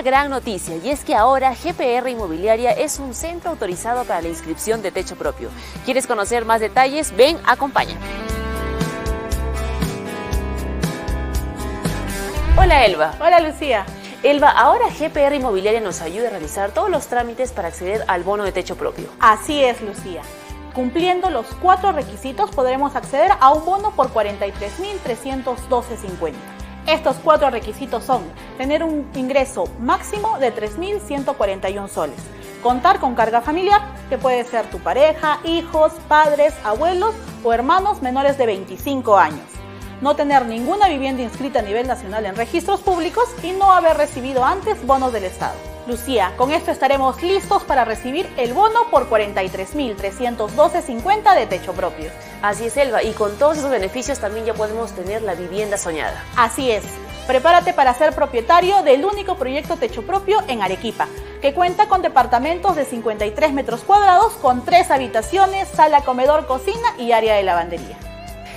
Una gran noticia y es que ahora GPR Inmobiliaria es un centro autorizado para la inscripción de techo propio. ¿Quieres conocer más detalles? Ven, acompáñame. Hola Elba. Hola Lucía. Elba, ahora GPR Inmobiliaria nos ayuda a realizar todos los trámites para acceder al bono de techo propio. Así es, Lucía. Cumpliendo los cuatro requisitos podremos acceder a un bono por 43.312.50. Estos cuatro requisitos son tener un ingreso máximo de 3.141 soles, contar con carga familiar, que puede ser tu pareja, hijos, padres, abuelos o hermanos menores de 25 años, no tener ninguna vivienda inscrita a nivel nacional en registros públicos y no haber recibido antes bonos del Estado. Lucía, con esto estaremos listos para recibir el bono por 43.312.50 de techo propio. Así es, Elba, y con todos esos beneficios también ya podemos tener la vivienda soñada. Así es. Prepárate para ser propietario del único proyecto techo propio en Arequipa, que cuenta con departamentos de 53 metros cuadrados con tres habitaciones, sala, comedor, cocina y área de lavandería.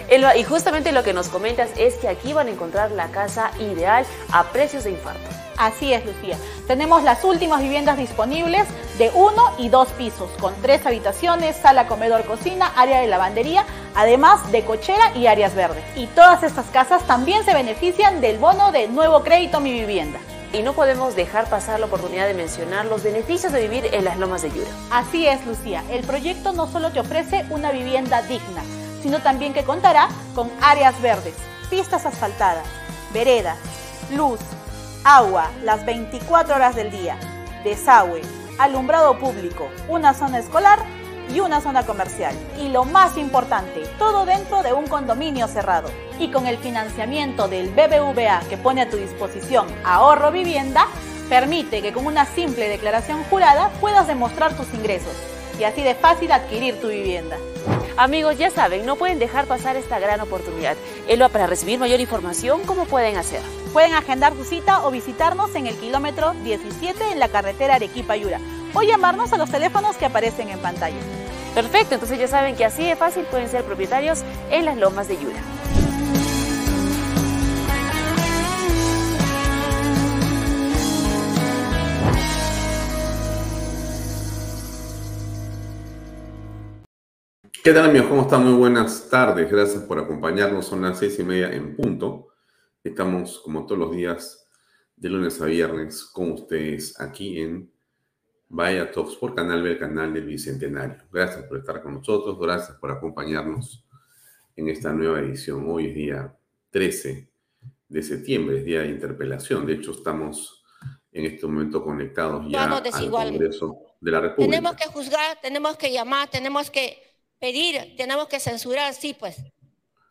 Elba, y justamente lo que nos comentas es que aquí van a encontrar la casa ideal a precios de infarto. Así es, Lucía. Tenemos las últimas viviendas disponibles de uno y dos pisos, con tres habitaciones, sala, comedor, cocina, área de lavandería, además de cochera y áreas verdes. Y todas estas casas también se benefician del bono de nuevo crédito Mi Vivienda. Y no podemos dejar pasar la oportunidad de mencionar los beneficios de vivir en las lomas de Yura. Así es, Lucía. El proyecto no solo te ofrece una vivienda digna, sino también que contará con áreas verdes, pistas asfaltadas, veredas, luz, agua las 24 horas del día, desagüe, alumbrado público, una zona escolar y una zona comercial. Y lo más importante, todo dentro de un condominio cerrado. Y con el financiamiento del BBVA que pone a tu disposición ahorro vivienda, permite que con una simple declaración jurada puedas demostrar tus ingresos y así de fácil adquirir tu vivienda. Amigos, ya saben, no pueden dejar pasar esta gran oportunidad. Elba, para recibir mayor información, ¿cómo pueden hacer? Pueden agendar su cita o visitarnos en el kilómetro 17 en la carretera Arequipa-Yura o llamarnos a los teléfonos que aparecen en pantalla. Perfecto, entonces ya saben que así de fácil pueden ser propietarios en las lomas de Yura. ¿Qué tal amigos? ¿Cómo están? Muy buenas tardes. Gracias por acompañarnos. Son las seis y media en punto. Estamos como todos los días de lunes a viernes con ustedes aquí en Vaya Talks por Canal B, el canal del Bicentenario. Gracias por estar con nosotros. Gracias por acompañarnos en esta nueva edición. Hoy es día 13 de septiembre, es día de interpelación. De hecho, estamos en este momento conectados ya al Congreso de la República. Tenemos que juzgar, tenemos que llamar, tenemos que pedir, tenemos que censurar, sí, pues,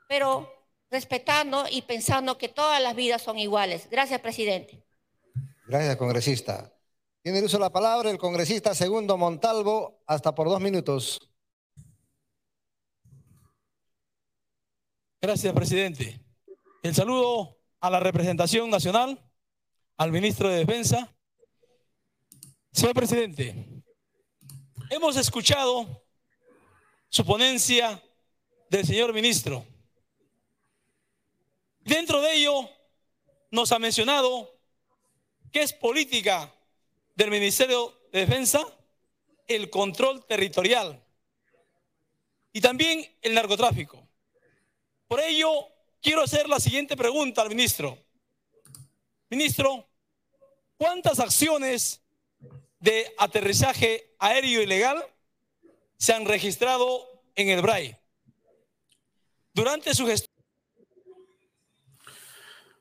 pero respetando y pensando que todas las vidas son iguales. Gracias, presidente. Gracias, congresista. Tiene el uso de la palabra el congresista Segundo Montalvo, hasta por dos minutos. Gracias, presidente. El saludo a la representación nacional, al ministro de Defensa. Señor presidente, hemos escuchado su ponencia del señor ministro. Dentro de ello nos ha mencionado que es política del Ministerio de Defensa el control territorial y también el narcotráfico. Por ello, quiero hacer la siguiente pregunta al ministro. Ministro, ¿cuántas acciones de aterrizaje aéreo ilegal se han registrado en el BRAI. Durante su gestión.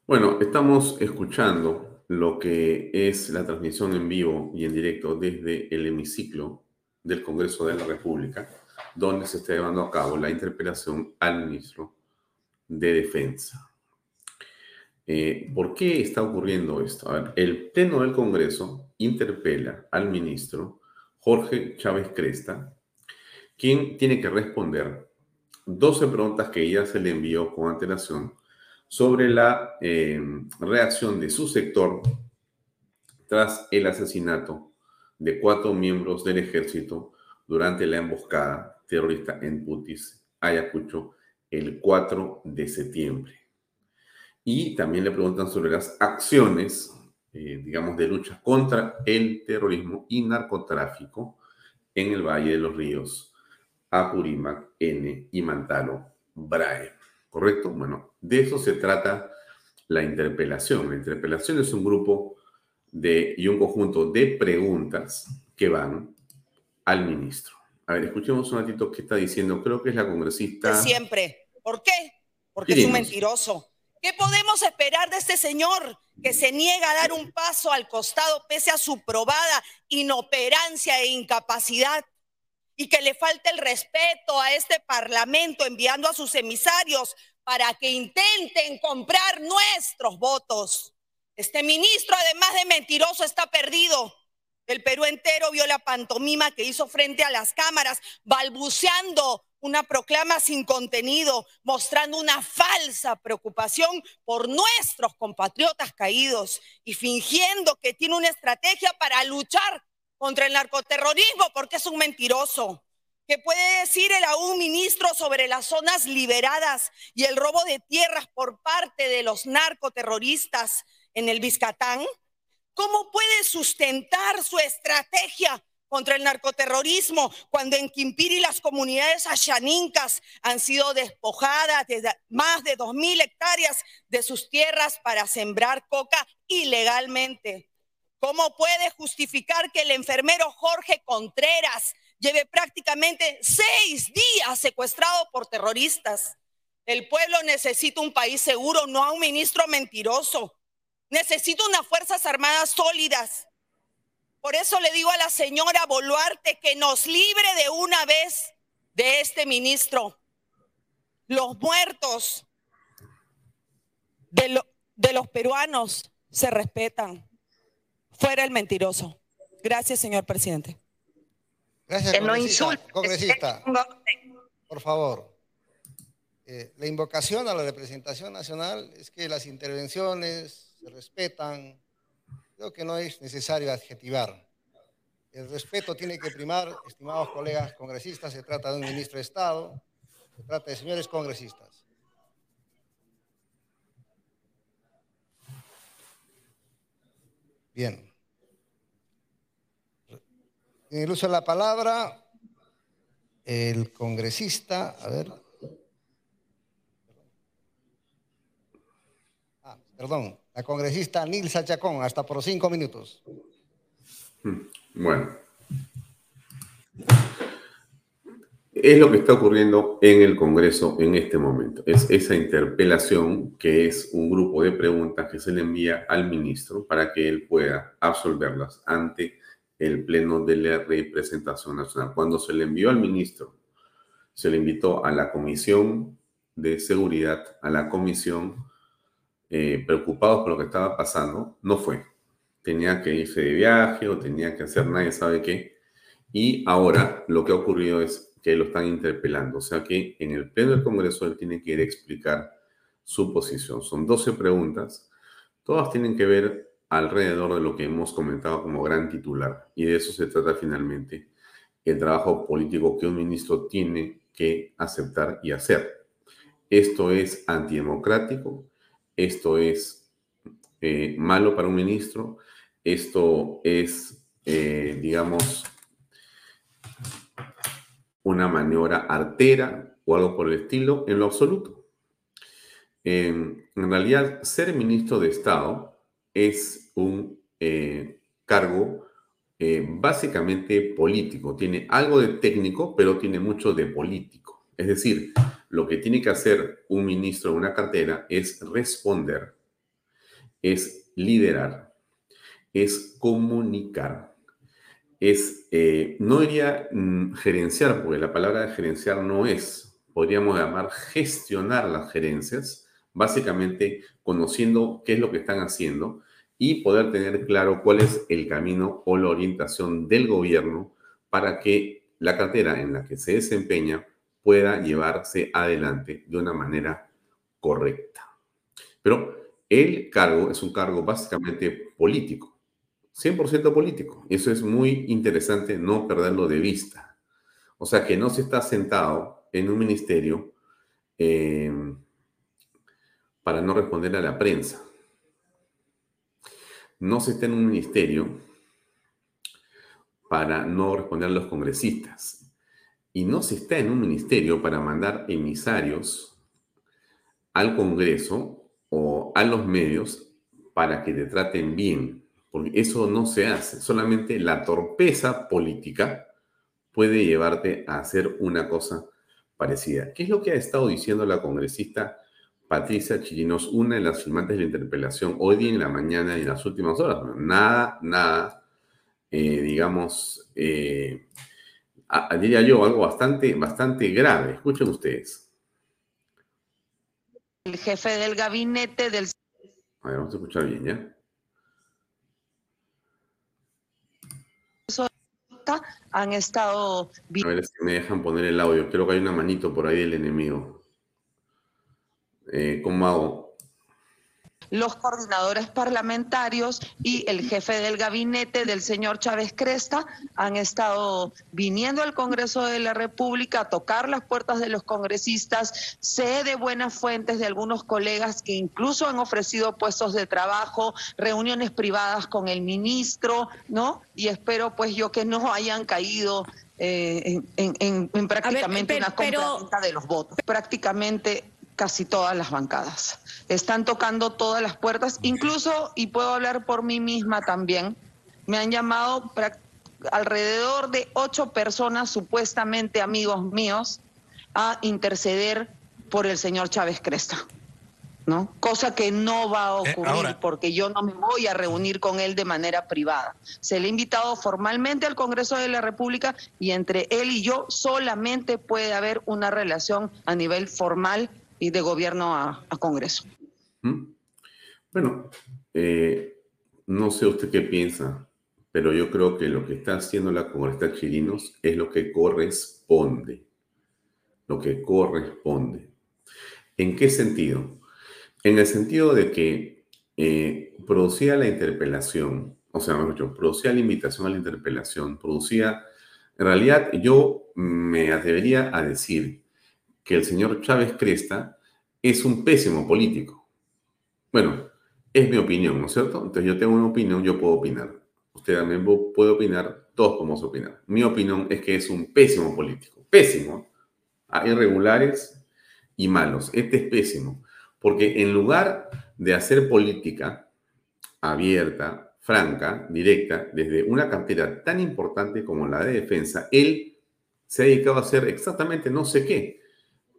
Bueno, estamos escuchando lo que es la transmisión en vivo y en directo desde el hemiciclo del Congreso de la República, donde se está llevando a cabo la interpelación al ministro de Defensa. Eh, ¿Por qué está ocurriendo esto? A ver, el Pleno del Congreso interpela al ministro Jorge Chávez Cresta, quien tiene que responder 12 preguntas que ella se le envió con antelación sobre la eh, reacción de su sector tras el asesinato de cuatro miembros del ejército durante la emboscada terrorista en Putis, Ayacucho, el 4 de septiembre. Y también le preguntan sobre las acciones, eh, digamos, de lucha contra el terrorismo y narcotráfico en el Valle de los Ríos, Apurímac, N y Mantalo, Brae. ¿Correcto? Bueno, de eso se trata la interpelación. La interpelación es un grupo de, y un conjunto de preguntas que van al ministro. A ver, escuchemos un ratito qué está diciendo. Creo que es la congresista. Siempre. ¿Por qué? Porque es un mentiroso. ¿Qué podemos esperar de este señor que se niega a dar un paso al costado pese a su probada inoperancia e incapacidad? Y que le falta el respeto a este parlamento enviando a sus emisarios para que intenten comprar nuestros votos. Este ministro, además de mentiroso, está perdido. El Perú entero vio la pantomima que hizo frente a las cámaras, balbuceando una proclama sin contenido, mostrando una falsa preocupación por nuestros compatriotas caídos y fingiendo que tiene una estrategia para luchar contra el narcoterrorismo porque es un mentiroso. ¿Qué puede decir el aún ministro sobre las zonas liberadas y el robo de tierras por parte de los narcoterroristas en el Biscatán? ¿Cómo puede sustentar su estrategia contra el narcoterrorismo cuando en Quimpiri las comunidades ashanincas han sido despojadas de más de 2.000 hectáreas de sus tierras para sembrar coca ilegalmente? ¿Cómo puede justificar que el enfermero Jorge Contreras lleve prácticamente seis días secuestrado por terroristas? El pueblo necesita un país seguro, no a un ministro mentiroso. Necesito unas Fuerzas Armadas sólidas. Por eso le digo a la señora Boluarte que nos libre de una vez de este ministro. Los muertos de, de los peruanos se respetan. Fuera el mentiroso. Gracias, señor presidente. Gracias, congresista. congresista. Por favor. Eh, la invocación a la representación nacional es que las intervenciones se respetan. Creo que no es necesario adjetivar. El respeto tiene que primar, estimados colegas congresistas, se trata de un ministro de Estado, se trata de señores congresistas. Bien. En el uso de la palabra, el congresista, a ver. Ah, perdón, la congresista Nilsa Chacón, hasta por cinco minutos. Hmm, bueno. Es lo que está ocurriendo en el Congreso en este momento. Es esa interpelación que es un grupo de preguntas que se le envía al ministro para que él pueda absolverlas ante el Pleno de la Representación Nacional. Cuando se le envió al ministro, se le invitó a la Comisión de Seguridad, a la Comisión eh, preocupados por lo que estaba pasando, no fue. Tenía que irse de viaje o tenía que hacer nadie sabe qué. Y ahora lo que ha ocurrido es que lo están interpelando. O sea que en el pleno del Congreso él tiene que ir a explicar su posición. Son 12 preguntas. Todas tienen que ver alrededor de lo que hemos comentado como gran titular. Y de eso se trata finalmente el trabajo político que un ministro tiene que aceptar y hacer. Esto es antidemocrático, esto es eh, malo para un ministro, esto es, eh, digamos, una maniobra artera o algo por el estilo, en lo absoluto. en realidad, ser ministro de Estado es un eh, cargo eh, básicamente político. Tiene algo de técnico, pero tiene mucho de político. Es decir, lo que tiene que hacer un ministro de una cartera es responder, es liderar, es comunicar, es, eh, no diría mm, gerenciar, porque la palabra gerenciar no es, podríamos llamar gestionar las gerencias, básicamente conociendo qué es lo que están haciendo y poder tener claro cuál es el camino o la orientación del gobierno para que la cartera en la que se desempeña pueda llevarse adelante de una manera correcta. Pero el cargo es un cargo básicamente político, 100% político. Eso es muy interesante no perderlo de vista. O sea que no se está sentado en un ministerio eh, para no responder a la prensa no se está en un ministerio para no responder a los congresistas. Y no se está en un ministerio para mandar emisarios al Congreso o a los medios para que te traten bien. Porque eso no se hace. Solamente la torpeza política puede llevarte a hacer una cosa parecida. ¿Qué es lo que ha estado diciendo la congresista Patricia Chirinos, una de las firmantes de la interpelación, hoy día en la mañana y en las últimas horas. Nada, nada, eh, digamos, eh, diría yo, algo bastante, bastante grave. Escuchen ustedes. El jefe del gabinete del... A ver, vamos a escuchar bien, ¿ya? Han estado... A ver si me dejan poner el audio. Creo que hay una manito por ahí del enemigo eh, hago? los coordinadores parlamentarios y el jefe del gabinete del señor Chávez Cresta han estado viniendo al Congreso de la República a tocar las puertas de los congresistas. Sé de buenas fuentes de algunos colegas que incluso han ofrecido puestos de trabajo, reuniones privadas con el ministro, ¿no? Y espero pues yo que no hayan caído eh, en, prácticamente una compra de los votos. Prácticamente casi todas las bancadas. Están tocando todas las puertas, incluso, y puedo hablar por mí misma también, me han llamado alrededor de ocho personas, supuestamente amigos míos, a interceder por el señor Chávez Cresta. ¿no? Cosa que no va a eh, ocurrir porque yo no me voy a reunir con él de manera privada. Se le ha invitado formalmente al Congreso de la República y entre él y yo solamente puede haber una relación a nivel formal y de gobierno a, Congreso. Bueno, eh, no sé usted qué piensa, pero yo creo que lo que está haciendo la congresista Chirinos es lo que corresponde. Lo que corresponde. ¿En qué sentido? En el sentido de que eh, producía la interpelación, o sea, mejor dicho, producía la invitación a la interpelación, producía, en realidad yo me atrevería a decir que el señor Chávez Cresta es un pésimo político. Bueno, es mi opinión, ¿no es cierto? Entonces yo tengo una opinión, yo puedo opinar. Usted también puede opinar, todos podemos opinar. Mi opinión es que es un pésimo político. Pésimo. Hay irregulares y malos. Este es pésimo. Porque en lugar de hacer política abierta, franca, directa, desde una cartera tan importante como la de defensa, él se ha dedicado a hacer exactamente no sé qué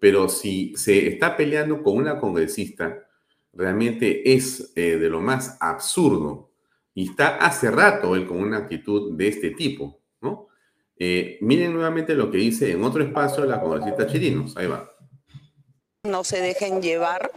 pero si se está peleando con una congresista, realmente es eh, de lo más absurdo. Y está hace rato él con una actitud de este tipo, ¿no? Eh, miren nuevamente lo que dice en otro espacio la congresista Chirinos. Ahí va no se dejen llevar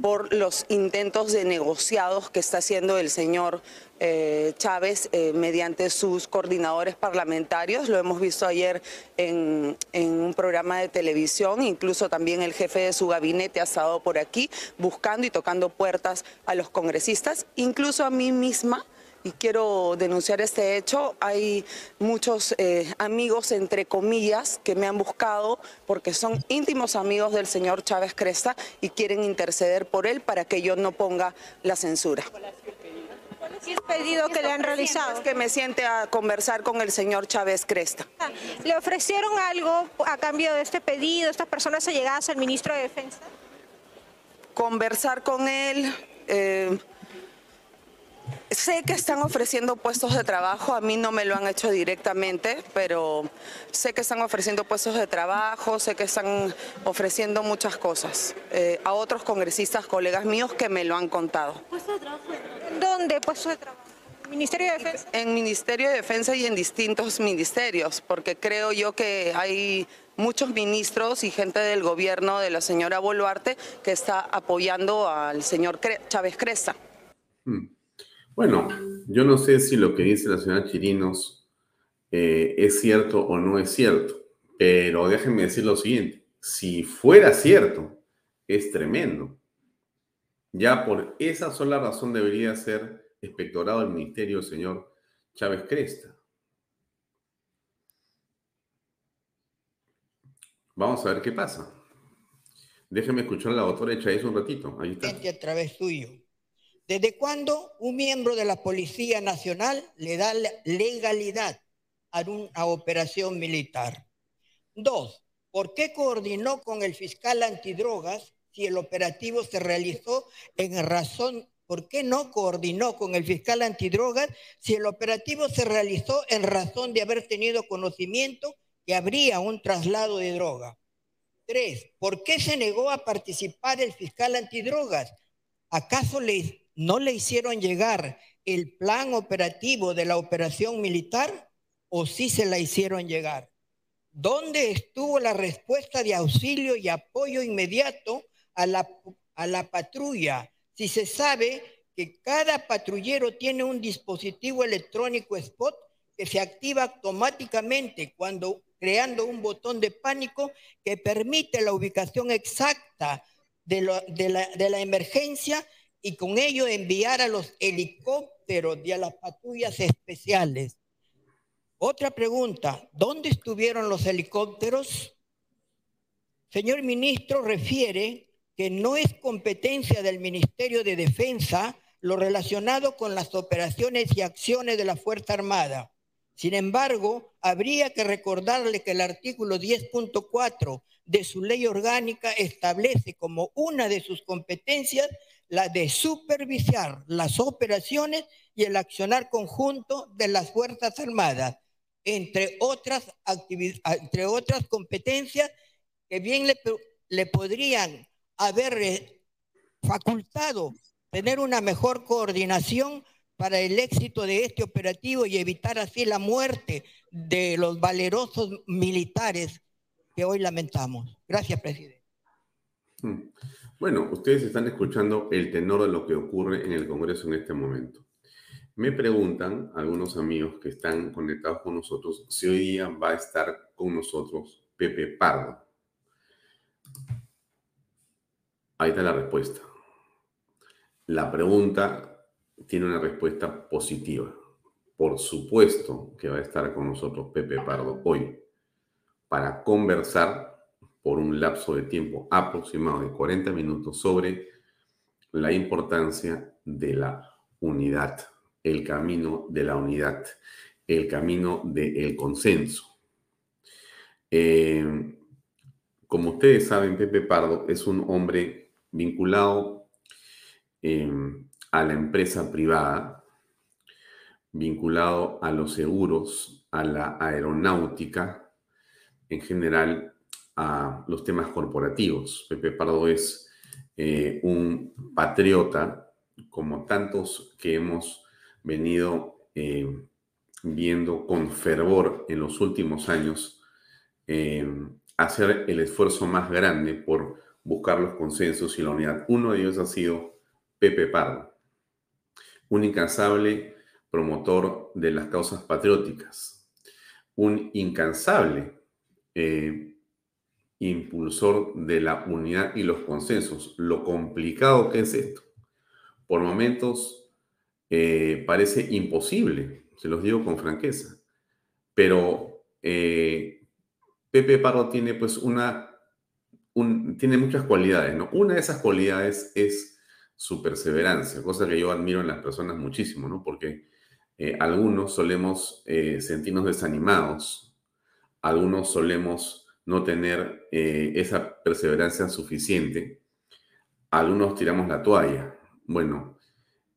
por los intentos de negociados que está haciendo el señor eh, Chávez eh, mediante sus coordinadores parlamentarios. Lo hemos visto ayer en, en, un programa de televisión, incluso también el jefe de su gabinete ha estado por aquí buscando y tocando puertas a los congresistas, incluso a mí misma y quiero denunciar este hecho. Hay muchos eh, amigos, entre comillas, que me han buscado porque son íntimos amigos del señor Chávez Cresta y quieren interceder por él para que yo no ponga la censura. ¿Cuál es el pedido que le han realizado? que me siente a conversar con el señor Chávez Cresta. ¿Le ofrecieron algo a cambio de este pedido? ¿Estas personas allegadas al ministro de Defensa? Conversar con él. Eh, sé que están ofreciendo puestos de trabajo, a mí no me lo han hecho directamente, pero sé que están ofreciendo puestos de trabajo, sé que están ofreciendo muchas cosas eh, a otros congresistas, colegas míos que me lo han contado. ¿Puestos de trabajo? ¿Dónde puestos de trabajo? ¿Ministerio de Defensa? En Ministerio de Defensa y en distintos ministerios, porque creo yo que hay muchos ministros y gente del gobierno de la señora Boluarte que está apoyando al señor Chávez Cresta. Hmm. Bueno, yo no sé si lo que dice la señora Chirinos eh, es cierto o no es cierto, pero déjenme decir lo siguiente, si fuera cierto, es tremendo. Ya por esa sola razón debería ser inspectorado el ministerio del señor Chávez Cresta. Vamos a ver qué pasa. Déjeme escuchar a la doctora Chávez un ratito. Ahí está. A través tuyo. ¿Desde cuándo un miembro de la Policía Nacional le da legalidad a una operación militar? Dos, ¿por qué coordinó con el fiscal antidrogas si el operativo se realizó en razón ¿Por qué no coordinó con el fiscal antidrogas si el operativo se realizó en razón de haber tenido conocimiento que habría un traslado de droga? Tres, ¿por qué se negó a participar el fiscal antidrogas? ¿Acaso no le hicieron llegar el plan operativo de la operación militar o sí se la hicieron llegar? ¿Dónde estuvo la respuesta de auxilio y apoyo inmediato a la, a la patrulla si se sabe que cada patrullero tiene un dispositivo electrónico spot que se activa automáticamente cuando creando un botón de pánico que permite la ubicación exacta de, la, de la emergencia y con ello enviar a los helicópteros y a las patrullas especiales. Otra pregunta, ¿dónde estuvieron los helicópteros? Señor ministro refiere que no es competencia del Ministerio de Defensa lo relacionado con las operaciones y acciones de la Fuerza Armada. Sin embargo, habría que recordarle que el artículo 10.4 de su ley orgánica establece como una de sus competencias la de supervisar las operaciones y el accionar conjunto de las Fuerzas Armadas, entre otras, entre otras competencias que bien le, le podrían haber eh, facultado tener una mejor coordinación para el éxito de este operativo y evitar así la muerte de los valerosos militares que hoy lamentamos. Gracias, presidente. Hmm. Bueno, ustedes están escuchando el tenor de lo que ocurre en el Congreso en este momento. Me preguntan algunos amigos que están conectados con nosotros si hoy día va a estar con nosotros Pepe Pardo. Ahí está la respuesta. La pregunta tiene una respuesta positiva. Por supuesto que va a estar con nosotros Pepe Pardo hoy para conversar por un lapso de tiempo aproximado de 40 minutos sobre la importancia de la unidad, el camino de la unidad, el camino del consenso. Eh, como ustedes saben, Pepe Pardo es un hombre vinculado em, a la empresa privada, vinculado a los seguros, a la aeronáutica, en general a los temas corporativos. Pepe Pardo es eh, un patriota, como tantos que hemos venido em, viendo con fervor en los últimos años, em, hacer el esfuerzo más grande por buscar los consensos y la unidad. Uno de ellos ha sido Pepe Pardo, un incansable promotor de las causas patrióticas, un incansable eh, impulsor de la unidad y los consensos. Lo complicado que es esto. Por momentos eh, parece imposible, se los digo con franqueza, pero eh, Pepe Pardo tiene pues una tiene muchas cualidades, ¿no? Una de esas cualidades es su perseverancia, cosa que yo admiro en las personas muchísimo, ¿no? Porque eh, algunos solemos sentirnos desanimados, algunos solemos no tener eh, esa perseverancia suficiente, algunos tiramos la toalla. Bueno,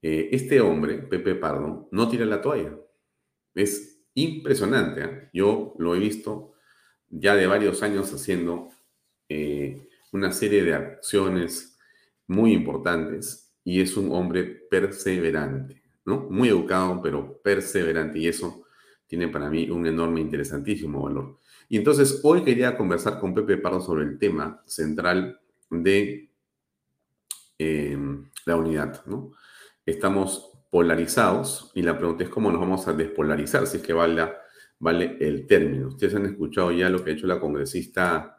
eh, este hombre, Pepe Pardo, no tira la toalla. Es impresionante. ¿eh? Yo lo he visto ya de varios años haciendo una serie de acciones muy importantes y es un hombre perseverante, ¿no? Muy educado, pero perseverante y eso tiene para mí un enorme, interesantísimo valor. Y entonces hoy quería conversar con Pepe Pardo sobre el tema central de la unidad, ¿no? estamos polarizados y la pregunta es cómo nos vamos a despolarizar, si es que vale, vale el término. Ustedes han escuchado ya lo que ha hecho la congresista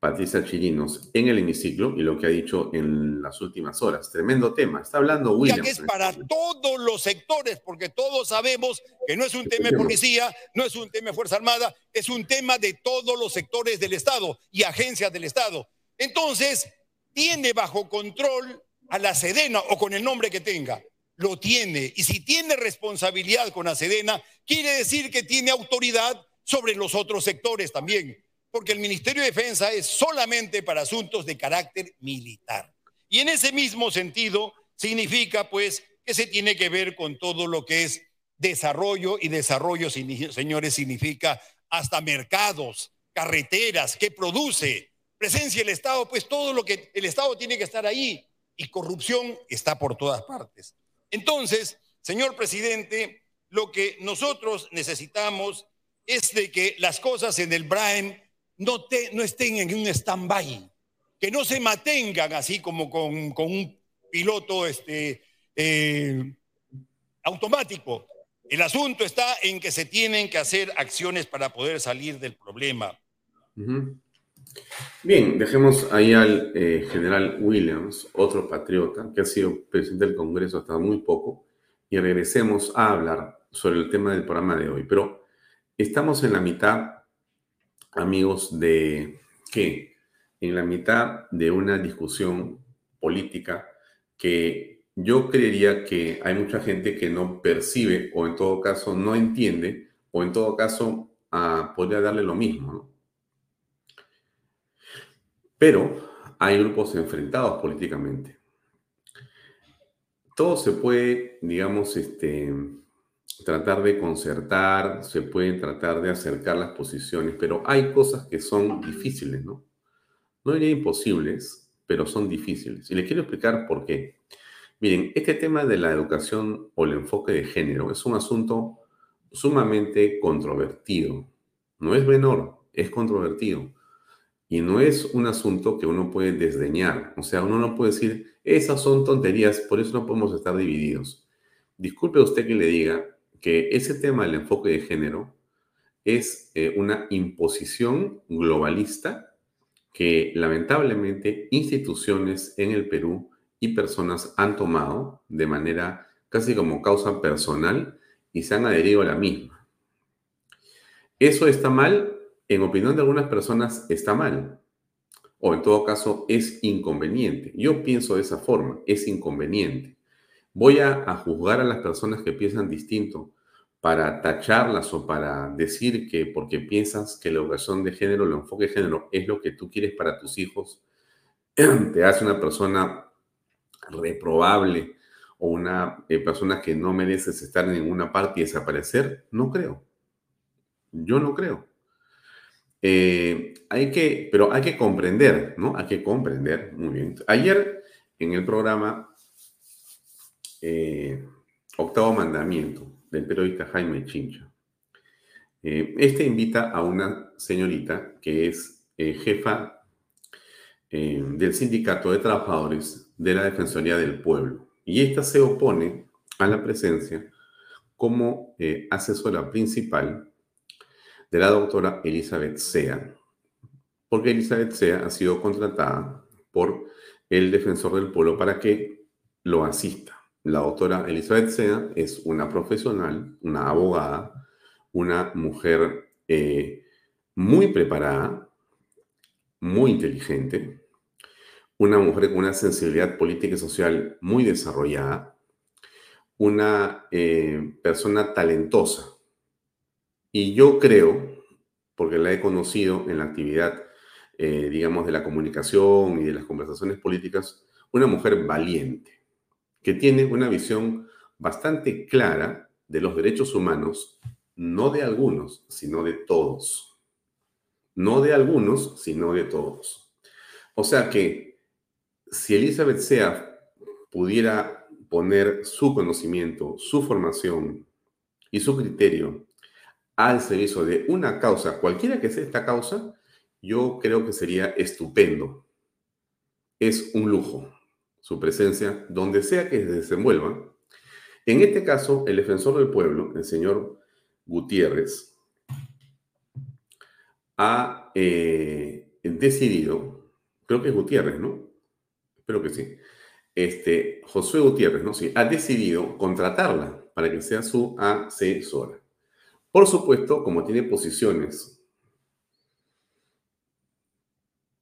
Patricia Chirinos en el hemiciclo y lo que ha dicho en las últimas horas. Tremendo tema. Está hablando William. Ya que es para todos los sectores, porque todos sabemos que no es un tema de policía, no es un tema de Fuerza Armada, es un tema de todos los sectores del Estado y agencias del Estado. Entonces, tiene bajo control a la Sedena o con el nombre que tenga lo tiene. Y si tiene responsabilidad con la Sedena, quiere decir que tiene autoridad sobre los otros sectores también, porque el Ministerio de Defensa es solamente para asuntos de carácter militar. Y en ese mismo sentido, significa pues que se tiene que ver con todo lo que es desarrollo y desarrollo, señores, significa hasta mercados, carreteras, que produce, presencia del Estado, pues todo lo que el Estado tiene que estar ahí y corrupción está por todas partes. Entonces, señor presidente, lo que nosotros necesitamos es de que las cosas en el Braem no, estén en un stand-by, que no se mantengan así como con, un piloto este, eh, automático. El asunto está en que se tienen que hacer acciones para poder salir del problema. Bien, dejemos ahí al eh, general Williams, otro patriota que ha sido presidente del Congreso hasta muy poco, y regresemos a hablar sobre el tema del programa de hoy. Pero estamos en la mitad, amigos, de qué? En la mitad de una discusión política que yo creería que hay mucha gente que no percibe o en todo caso no entiende o en todo caso ah, podría darle lo mismo. Pero hay grupos enfrentados políticamente. Todo se puede, digamos, este, tratar de concertar, se pueden tratar de acercar las posiciones, pero hay cosas que son difíciles, ¿no? No diría imposibles, pero son difíciles. Y les quiero explicar por qué. Miren, este tema de la educación o el enfoque de género es un asunto sumamente controvertido. No es menor, es controvertido. Y no es un asunto que uno puede desdeñar. O sea, uno no puede decir, esas son tonterías, por eso no podemos estar divididos. Disculpe usted que le diga que ese tema del enfoque de género es eh, una imposición globalista que lamentablemente instituciones en el Perú y personas han tomado de manera casi como causa personal y se han adherido a la misma. ¿Eso está mal? en opinión de algunas personas está mal, o en todo caso es inconveniente. Yo pienso de esa forma, es inconveniente. Voy a, juzgar a las personas que piensan distinto para tacharlas o para decir que porque piensas que la educación de género, el enfoque de género es lo que tú quieres para tus hijos, te hace una persona reprobable o una eh, persona que no mereces estar en ninguna parte y desaparecer, no creo. Yo no creo. Eh, hay que, pero hay que comprender, ¿no? Hay que comprender, muy bien. Ayer en el programa eh, Octavo Mandamiento del periodista Jaime Chincha, eh, este invita a una señorita que es jefa del Sindicato de Trabajadores de la Defensoría del Pueblo. Y esta se opone a la presencia como asesora principal de la doctora Elizabeth Sea, porque Elizabeth Sea ha sido contratada por el defensor del pueblo para que lo asista. La doctora Elizabeth Sea es una profesional, una abogada, una mujer eh, muy preparada, muy inteligente, una mujer con una sensibilidad política y social muy desarrollada, una eh, persona talentosa, y yo creo, porque la he conocido en la actividad, eh, digamos, de la comunicación y de las conversaciones políticas, una mujer valiente, que tiene una visión bastante clara de los derechos humanos, no de algunos, sino de todos. No de algunos, sino de todos. O sea que si Elizabeth Sea pudiera poner su conocimiento, su formación y su criterio al servicio de una causa, cualquiera que sea esta causa, yo creo que sería estupendo. Es un lujo su presencia donde sea que se desenvuelva. En este caso, el defensor del pueblo, el señor Gutiérrez, ha eh, decidido, creo que es Gutiérrez, ¿no? Espero que sí. Este, Josué Gutiérrez, ¿no? Sí, ha decidido contratarla para que sea su asesora. Por supuesto, como tiene posiciones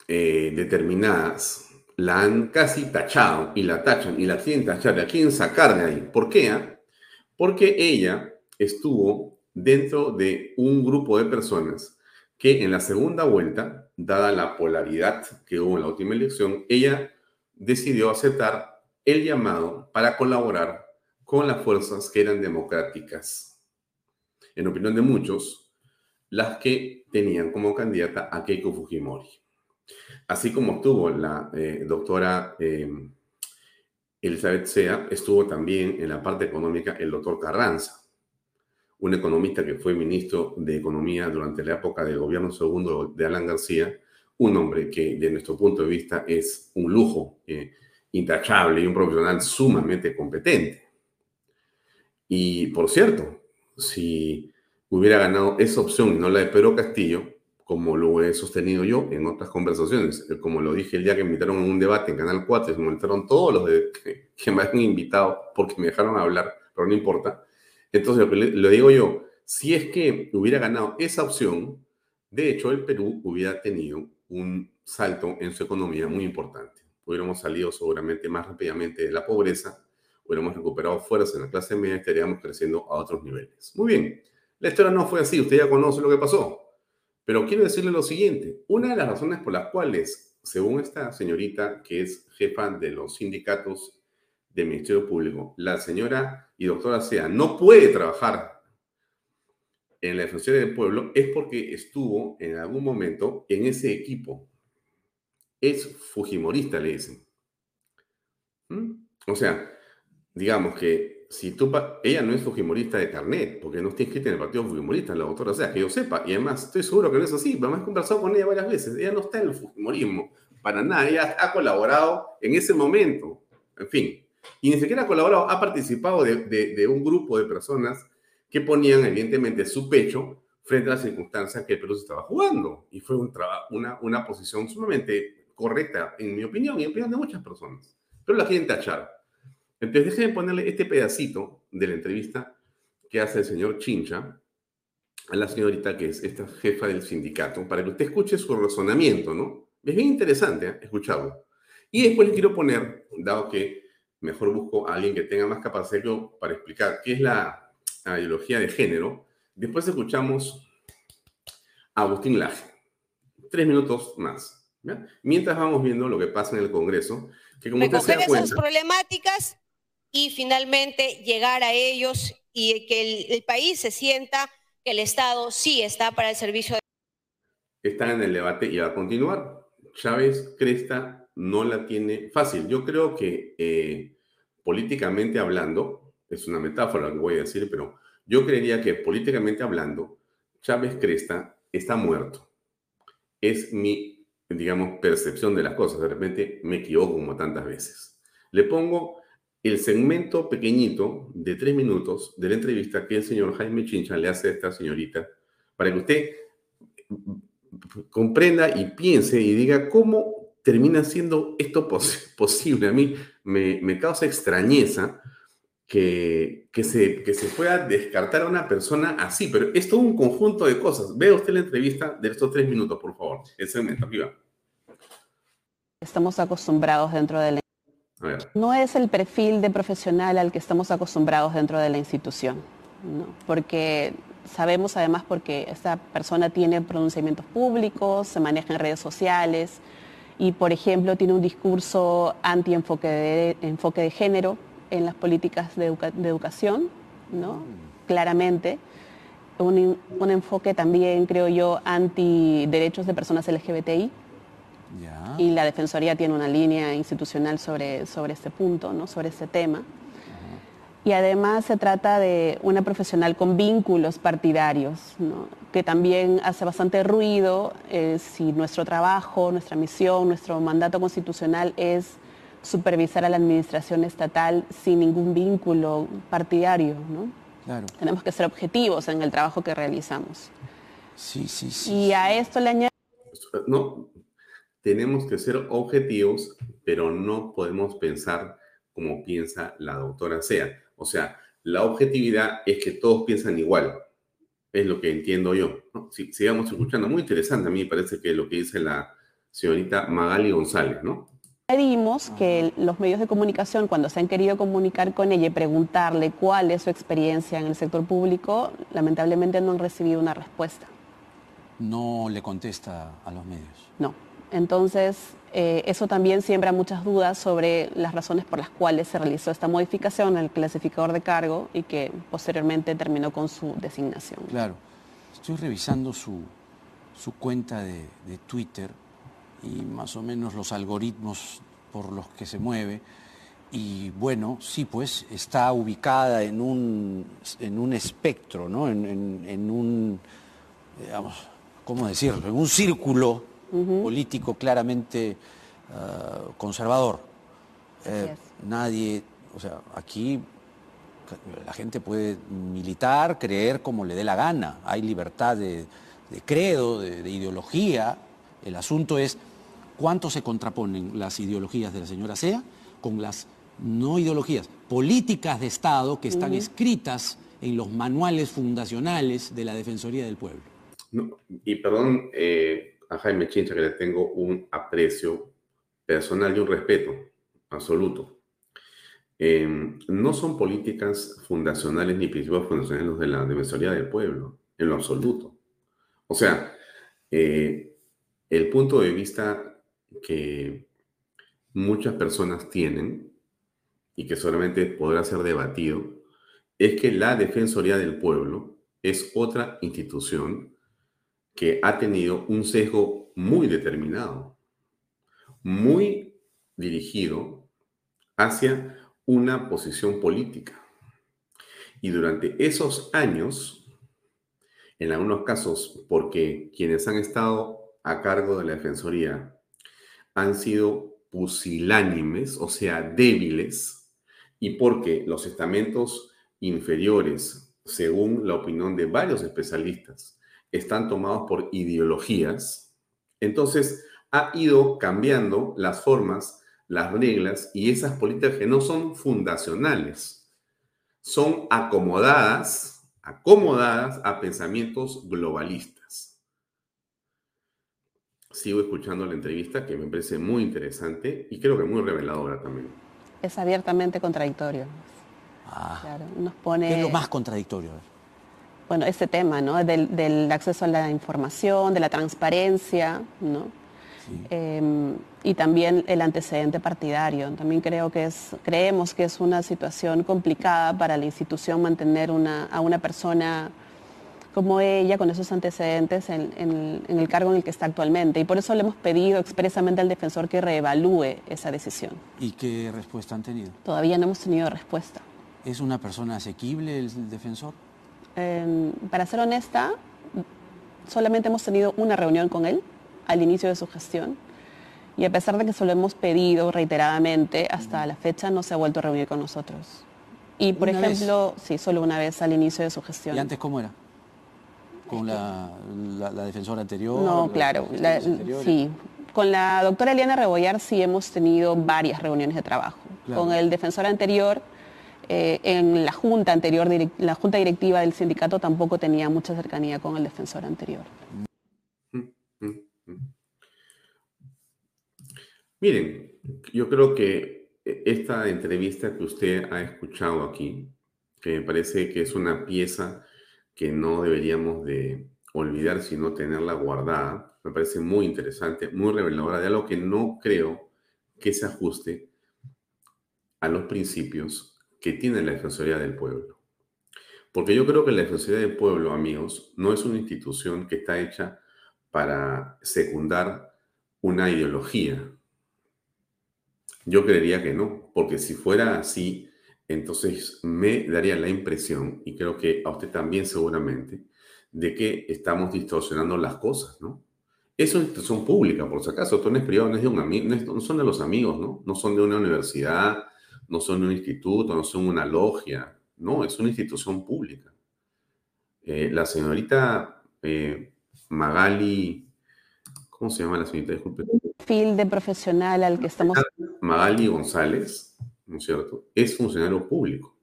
eh, determinadas, la han casi tachado y la tachan y la quieren tachar, la quieren sacar de ahí. ¿Por qué? Ah? Porque ella estuvo dentro de un grupo de personas que en la segunda vuelta, dada la polaridad que hubo en la última elección, ella decidió aceptar el llamado para colaborar con las fuerzas que eran democráticas en opinión de muchos, las que tenían como candidata a Keiko Fujimori. Así como estuvo la eh, doctora em, Elizabeth Sea, estuvo también en la parte económica el doctor Carranza, un economista que fue ministro de Economía durante la época del gobierno segundo de Alan García, un hombre que de nuestro punto de vista es un lujo eh, intachable y un profesional sumamente competente. Y por cierto, si hubiera ganado esa opción y no la de Pedro Castillo, como lo he sostenido yo en otras conversaciones, eh, como lo dije el día que me invitaron en un debate en Canal 4, se me todos los de, que, me han invitado porque me dejaron hablar, pero no importa. Entonces, lo, le, digo yo, si es que hubiera ganado esa opción, de hecho, el Perú hubiera tenido un salto en su economía muy importante. Hubiéramos salido seguramente más rápidamente de la pobreza hubiéramos recuperado fuerza en la clase media estaríamos creciendo a otros niveles. Muy bien, la historia no fue así, usted ya conoce lo que pasó. Pero quiero decirle lo siguiente, una de las razones por las cuales, según esta señorita que es jefa de los sindicatos del Ministerio Público, la señora y doctora Sea no puede trabajar en la Defensoría del Pueblo es porque estuvo en algún momento en ese equipo. Es fujimorista, le dicen. ¿Mm? O sea, digamos que si tú, ella no es fujimorista de carnet, porque no está inscrita en el partido fujimorista, la doctora, o sea, que yo sepa, y además estoy seguro que no es así, además he conversado con ella varias veces, ella no está en el fujimorismo, para nada, ella ha colaborado en ese momento, en fin, y ni siquiera ha colaborado, ha participado de, de, un grupo de personas que ponían evidentemente su pecho frente a las circunstancias que el Perú se estaba jugando, y fue un una, una posición sumamente correcta, en mi opinión, y en opinión de muchas personas, pero la quieren tachar. Entonces, déjenme ponerle este pedacito de la entrevista que hace el señor Chincha a la señorita que es esta jefa del sindicato, para que usted escuche su razonamiento, ¿no? Es bien interesante ¿eh? escucharlo. Y después le quiero poner, dado que mejor busco a alguien que tenga más capacidad para explicar qué es la, ideología de género, después escuchamos a Agustín Laje. Tres minutos más. Mientras vamos viendo lo que pasa en el Congreso, que como usted se da cuenta, esas problemáticas y finalmente llegar a ellos y que el, país se sienta que el Estado sí está para el servicio. De... Está en el debate y va a continuar. Chávez Cresta no la tiene fácil. Yo creo que eh, políticamente hablando, es una metáfora lo que voy a decir, pero yo creería que políticamente hablando, Chávez Cresta está muerto. Es mi, digamos, percepción de las cosas. De repente me equivoco como tantas veces. Le pongo el segmento pequeñito de tres minutos de la entrevista que el señor Jaime Chincha le hace a esta señorita, para que usted comprenda y piense y diga cómo termina siendo esto posible. A mí me, causa extrañeza que, que, se, que se pueda descartar a una persona así, pero es todo un conjunto de cosas. Vea usted la entrevista de estos tres minutos, por favor. El segmento, aquí va. Estamos acostumbrados dentro de la no es el perfil de profesional al que estamos acostumbrados dentro de la institución, porque sabemos además porque esta persona tiene pronunciamientos públicos, se maneja en redes sociales y, por ejemplo, tiene un discurso anti-enfoque de, enfoque de género en las políticas de, educación, ¿no? Mm. Claramente. Un, un, enfoque también, creo yo, anti derechos de personas LGBTI. Y la Defensoría tiene una línea institucional sobre, sobre este punto, ¿no? sobre este tema y además se trata de una profesional con vínculos partidarios, que también hace bastante ruido eh, si nuestro trabajo, nuestra misión, nuestro mandato constitucional es supervisar a la administración estatal sin ningún vínculo partidario. Tenemos que ser objetivos en el trabajo que realizamos. Sí, sí, sí. Y a esto le añado... No, tenemos que ser objetivos, pero no podemos pensar como piensa la doctora Sea o sea, la objetividad es que todos piensan igual. Es lo que entiendo yo. sigamos escuchando. Muy interesante. A mí me parece que lo que dice la señorita Magali González, ¿no? Pedimos que los medios de comunicación, cuando se han querido comunicar con ella y preguntarle cuál es su experiencia en el sector público, lamentablemente no han recibido una respuesta. No le contesta a los medios. No. Entonces, eh, eso también siembra muchas dudas sobre las razones por las cuales se realizó esta modificación en el clasificador de cargo y que posteriormente terminó con su designación. Claro. Estoy revisando su, cuenta de, Twitter y más o menos los algoritmos por los que se mueve. Y bueno, sí, pues está ubicada en un, en un espectro, ¿no? En, en un, digamos, ¿cómo decirlo? En un círculo político claramente ah, conservador. Eh, nadie, o sea, aquí la gente puede militar, creer como le dé la gana, hay libertad de, credo, de, ideología. El asunto es cuánto se contraponen las ideologías de la señora Sea con las no ideologías, políticas de Estado que están escritas en los manuales fundacionales de la Defensoría del Pueblo. y perdón, eh, a Jaime Chincha que le tengo un aprecio personal y un respeto absoluto. Em, no son políticas fundacionales ni principios fundacionales de la Defensoría del Pueblo, en lo absoluto. O sea, eh, el punto de vista que muchas personas tienen y que solamente podrá ser debatido es que la Defensoría del Pueblo es otra institución que ha tenido un sesgo muy determinado, muy dirigido hacia una posición política. Y durante esos años, en algunos casos, porque quienes han estado a cargo de la Defensoría han sido pusilánimes, o sea, débiles, y porque los estamentos inferiores, según la opinión de varios especialistas, están tomados por ideologías, entonces ha ido cambiando las formas, las reglas y esas políticas que no son fundacionales, son acomodadas, acomodadas a pensamientos globalistas. Sigo escuchando la entrevista que me parece muy interesante y creo que muy reveladora también. Es abiertamente contradictorio. Ah. nos pone... ¿Qué es lo más contradictorio? Bueno, este tema, ¿no? Del, acceso a la información, de la transparencia, ¿no? Em, y también el antecedente partidario. También creo que es, creemos que es una situación complicada para la institución mantener a una persona como ella con esos antecedentes en, en, el cargo en el que está actualmente. Y por eso le hemos pedido expresamente al defensor que reevalúe esa decisión. ¿Y qué respuesta han tenido? Todavía no hemos tenido respuesta. ¿Es una persona asequible el defensor? Em, para ser honesta, solamente hemos tenido una reunión con él al inicio de su gestión y a pesar de que se lo hemos pedido reiteradamente, hasta la fecha no se ha vuelto a reunir con nosotros. Y por ejemplo, sí, solo una vez al inicio de su gestión. ¿Y antes cómo era? ¿Con la, defensora anterior? No, claro, sí. Con la doctora Eliana Rebollar sí hemos tenido varias reuniones de trabajo. Con el defensor anterior eh, en la junta anterior, la junta directiva del sindicato tampoco tenía mucha cercanía con el defensor anterior. Miren, yo creo que esta entrevista que usted ha escuchado aquí, que me parece que es una pieza que no deberíamos de olvidar, sino tenerla guardada, me parece muy interesante, muy reveladora de algo que no creo que se ajuste a los principios que tiene la Defensoría del Pueblo. Porque yo creo que la Defensoría del Pueblo, amigos, no es una institución que está hecha para secundar una ideología. Yo creería que no, porque si fuera así, entonces me daría la impresión, y creo que a usted también seguramente, de que estamos distorsionando las cosas, ¿no? Es una institución pública, por si acaso, esto no es privado, no son de los amigos, ¿no? No son de una universidad, no son un instituto, no son una logia, no, es una institución pública. Eh, la señorita eh, Magali, ¿cómo se llama la señorita? Disculpe. Perfil de profesional al que estamos. Magali González, ¿no es cierto? Es funcionario público.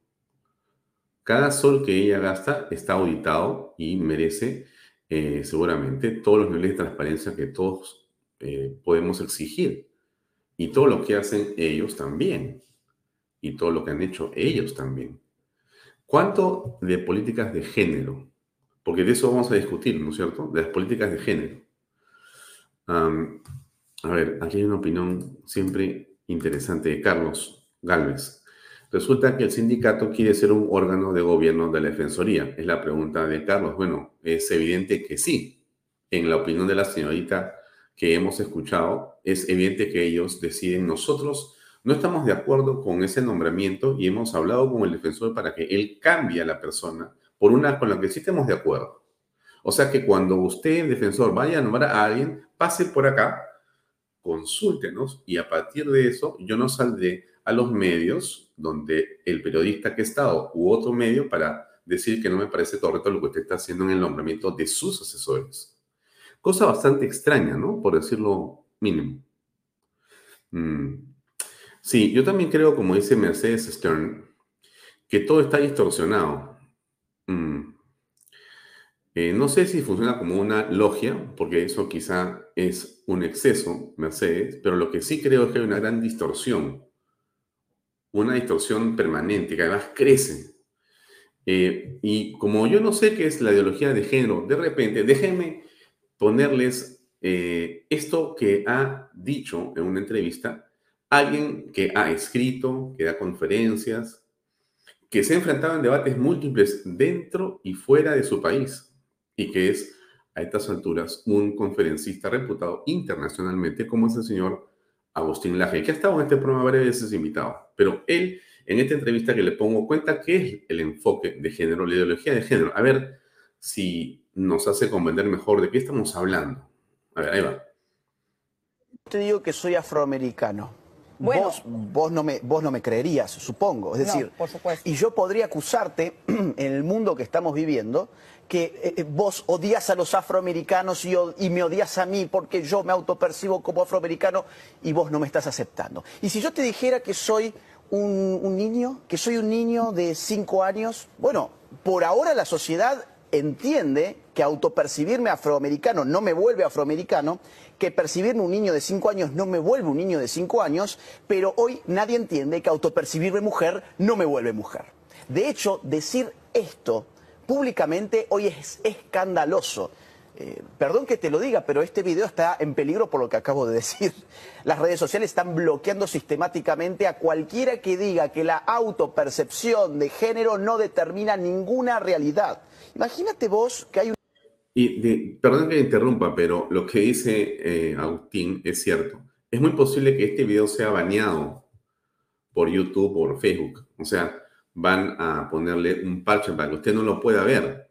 Cada sol que ella gasta está auditado y merece eh, seguramente todos los niveles de transparencia que todos podemos exigir. Y todo lo que hacen ellos también. Y todo lo que han hecho ellos también. ¿Cuánto de políticas de género? Porque de eso vamos a discutir, ¿no es cierto? De las políticas de género. a ver, aquí hay una opinión siempre interesante de Carlos Galvez. Resulta que el sindicato quiere ser un órgano de gobierno de la Defensoría. Es la pregunta de Carlos. Bueno, es evidente que sí. En la opinión de la señorita que hemos escuchado, es evidente que ellos deciden. Nosotros no estamos de acuerdo con ese nombramiento y hemos hablado con el defensor para que él cambie a la persona por una con la que sí estemos de acuerdo. O sea que cuando usted, defensor, vaya a nombrar a alguien, pase por acá, consúltenos y a partir de eso yo no saldré a los medios donde el periodista que ha estado u otro medio para decir que no me parece correcto lo que usted está haciendo en el nombramiento de sus asesores. Cosa bastante extraña, ¿no? Por decirlo mínimo. Mm. Sí, yo también creo, como dice Mercedes Stern, que todo está distorsionado. Mm. Eh, no sé si funciona como una logia, porque eso quizá es un exceso, Mercedes, pero lo que sí creo es que hay una gran distorsión una distorsión permanente que además crece. Eh, y como yo no sé qué es la ideología de género, de repente, déjenme ponerles eh, esto que ha dicho en una entrevista alguien que ha escrito, que da conferencias, que se ha enfrentado en debates múltiples dentro y fuera de su país y que es a estas alturas un conferencista reputado internacionalmente como es el señor Agustín Laje, que ha estado en este programa varias veces invitado, pero él, en esta entrevista que le pongo, cuenta qué es el enfoque de género, la ideología de género. A ver si nos hace comprender mejor de qué estamos hablando. A ver, ahí va. Te digo que soy afroamericano. Vos, vos, no me, vos no me creerías, supongo. Es decir, por supuesto. y yo podría acusarte en el mundo que estamos viviendo que eh, eh, vos odias a los afroamericanos y, me odias a mí porque yo me autopercibo como afroamericano y vos no me estás aceptando. Y si yo te dijera que soy un, un niño, que soy un niño de cinco años, bueno, por ahora la sociedad entiende que autopercibirme afroamericano no me vuelve afroamericano, que percibirme un niño de cinco años no me vuelve un niño de cinco años, pero hoy nadie entiende que autopercibirme mujer no me vuelve mujer. De hecho, decir esto públicamente hoy es escandaloso. Eh, perdón que te lo diga, pero este video está en peligro por lo que acabo de decir. Las redes sociales están bloqueando sistemáticamente a cualquiera que diga que la autopercepción de género no determina ninguna realidad. Imagínate vos que hay un... Y perdón que interrumpa, pero lo que dice eh, Agustín es cierto. Es muy posible que este video sea baneado por YouTube o por Facebook. O sea, van a ponerle un parche para que usted no lo pueda ver.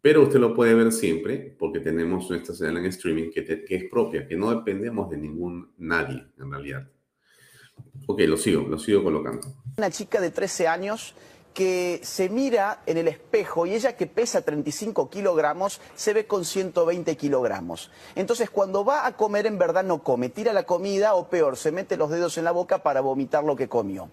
Pero usted lo puede ver siempre porque tenemos nuestra señal en streaming que, que es propia, que no dependemos de ningún nadie en realidad. Ok, lo sigo, lo sigo colocando. Una chica de 13 años que se mira en el espejo y ella que pesa 35 kilogramos se ve con 120 kilogramos. Entonces cuando va a comer en verdad no come, tira la comida o peor, se mete los dedos en la boca para vomitar lo que comió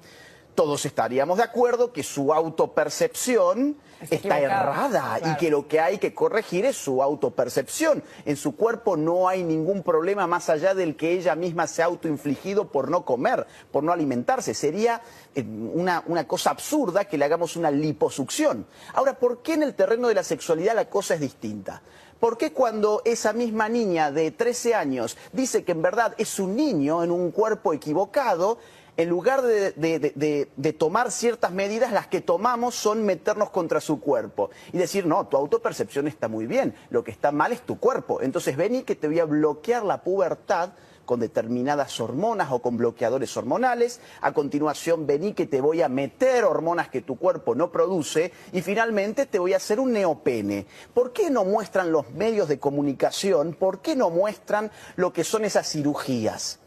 todos estaríamos de acuerdo que su autopercepción está errada y que lo que hay que corregir es su autopercepción. En su cuerpo no hay ningún problema más allá del que ella misma se ha autoinfligido por no comer, por no alimentarse. Sería eh, una, una cosa absurda que le hagamos una liposucción. Ahora, ¿por qué en el terreno de la sexualidad la cosa es distinta? ¿Por qué cuando esa misma niña de 13 años dice que en verdad es un niño en un cuerpo equivocado, en lugar de, tomar ciertas medidas, las que tomamos son meternos contra su cuerpo y decir, no, tu autopercepción está muy bien, lo que está mal es tu cuerpo. Entonces vení que te voy a bloquear la pubertad con determinadas hormonas o con bloqueadores hormonales. A continuación, vení que te voy a meter hormonas que tu cuerpo no produce. Y finalmente te voy a hacer un neopene. ¿Por qué no muestran los medios de comunicación? ¿Por qué no muestran lo que son esas cirugías?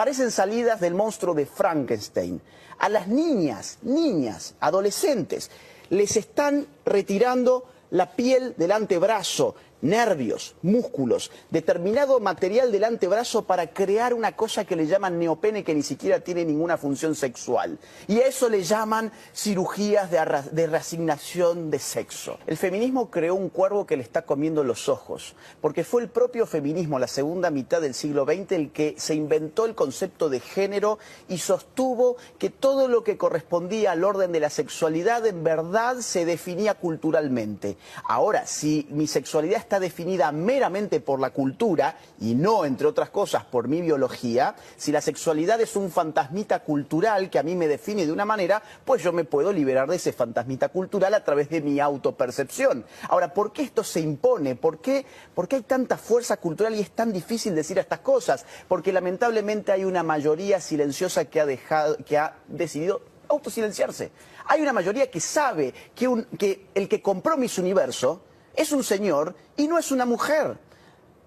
Parecen salidas del monstruo de Frankenstein. A las niñas, niñas, adolescentes, les están retirando la piel del antebrazo, nervios, músculos, determinado material del antebrazo para crear una cosa que le llaman neopene que ni siquiera tiene ninguna función sexual. Y a eso le llaman cirugías de, reasignación de sexo. El feminismo creó un cuervo que le está comiendo los ojos, porque fue el propio feminismo, la segunda mitad del siglo XX, el que se inventó el concepto de género y sostuvo que todo lo que correspondía al orden de la sexualidad en verdad se definía culturalmente. Ahora, si mi sexualidad definida meramente por la cultura y no, entre otras cosas, por mi biología, si la sexualidad es un fantasmita cultural que a mí me define de una manera, pues yo me puedo liberar de ese fantasmita cultural a través de mi autopercepción. Ahora, ¿por qué esto se impone? ¿Por qué, ¿Por qué hay tanta fuerza cultural y es tan difícil decir estas cosas? Porque lamentablemente hay una mayoría silenciosa que ha, dejado, que ha decidido autosilenciarse. Hay una mayoría que sabe que, que el que compró mis universo es un señor y no es una mujer.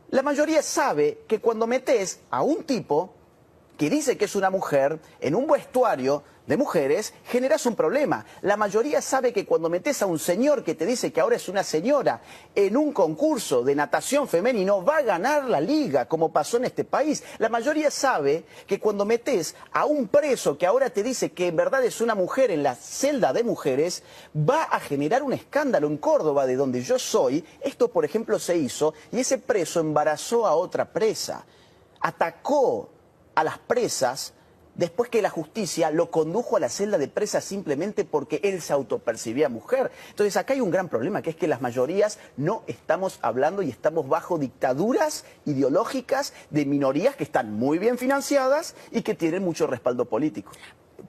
La mayoría sabe que cuando metes a un tipo que dice que es una mujer en un vestuario de mujeres, generas un problema. La mayoría sabe que cuando metes a un señor que te dice que ahora es una señora en un concurso de natación femenino, va a ganar la liga, como pasó en este país. La mayoría sabe que cuando metes a un preso que ahora te dice que en verdad es una mujer en la celda de mujeres, va a generar un escándalo en Córdoba, de donde yo soy. Esto, por ejemplo, se hizo y ese preso embarazó a otra presa. Atacó a las presas después que la justicia lo condujo a la celda de presa simplemente porque él se autopercibía mujer. Entonces acá hay un gran problema, que es que las mayorías no estamos hablando y estamos bajo dictaduras ideológicas de minorías que están muy bien financiadas y que tienen mucho respaldo político.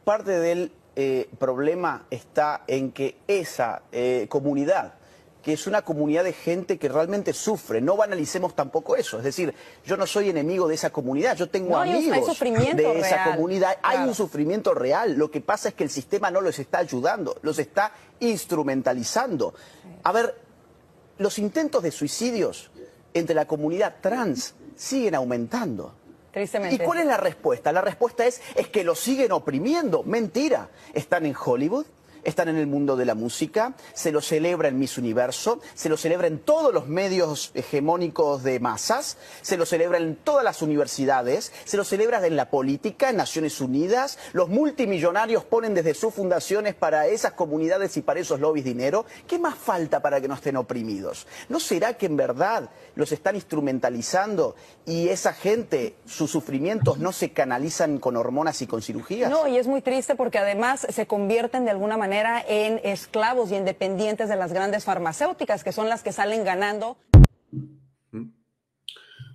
Parte del eh, problema está en que esa eh, comunidad que es una comunidad de gente que realmente sufre. No banalicemos tampoco eso. Es decir, yo no soy enemigo de esa comunidad, yo tengo amigos de esa comunidad. Hay un sufrimiento real. Lo que pasa es que el sistema no los está ayudando, los está instrumentalizando. A ver, los intentos de suicidios entre la comunidad trans siguen aumentando. Tristemente. ¿Y cuál es la respuesta? La respuesta es, es que los siguen oprimiendo. Mentira. Están en Hollywood, están en el mundo de la música, se lo celebra en Miss Universo, se lo celebra en todos los medios hegemónicos de masas, se lo celebra en todas las universidades, se lo celebra en la política, en Naciones Unidas, los multimillonarios ponen desde sus fundaciones para esas comunidades y para esos lobbies dinero. ¿Qué más falta para que no estén oprimidos? ¿No será que en verdad los están instrumentalizando y esa gente, sus sufrimientos no se canalizan con hormonas y con cirugías? No, y es muy triste porque además se convierten de alguna manera en esclavos y en dependientes de las grandes farmacéuticas, que son las que salen ganando.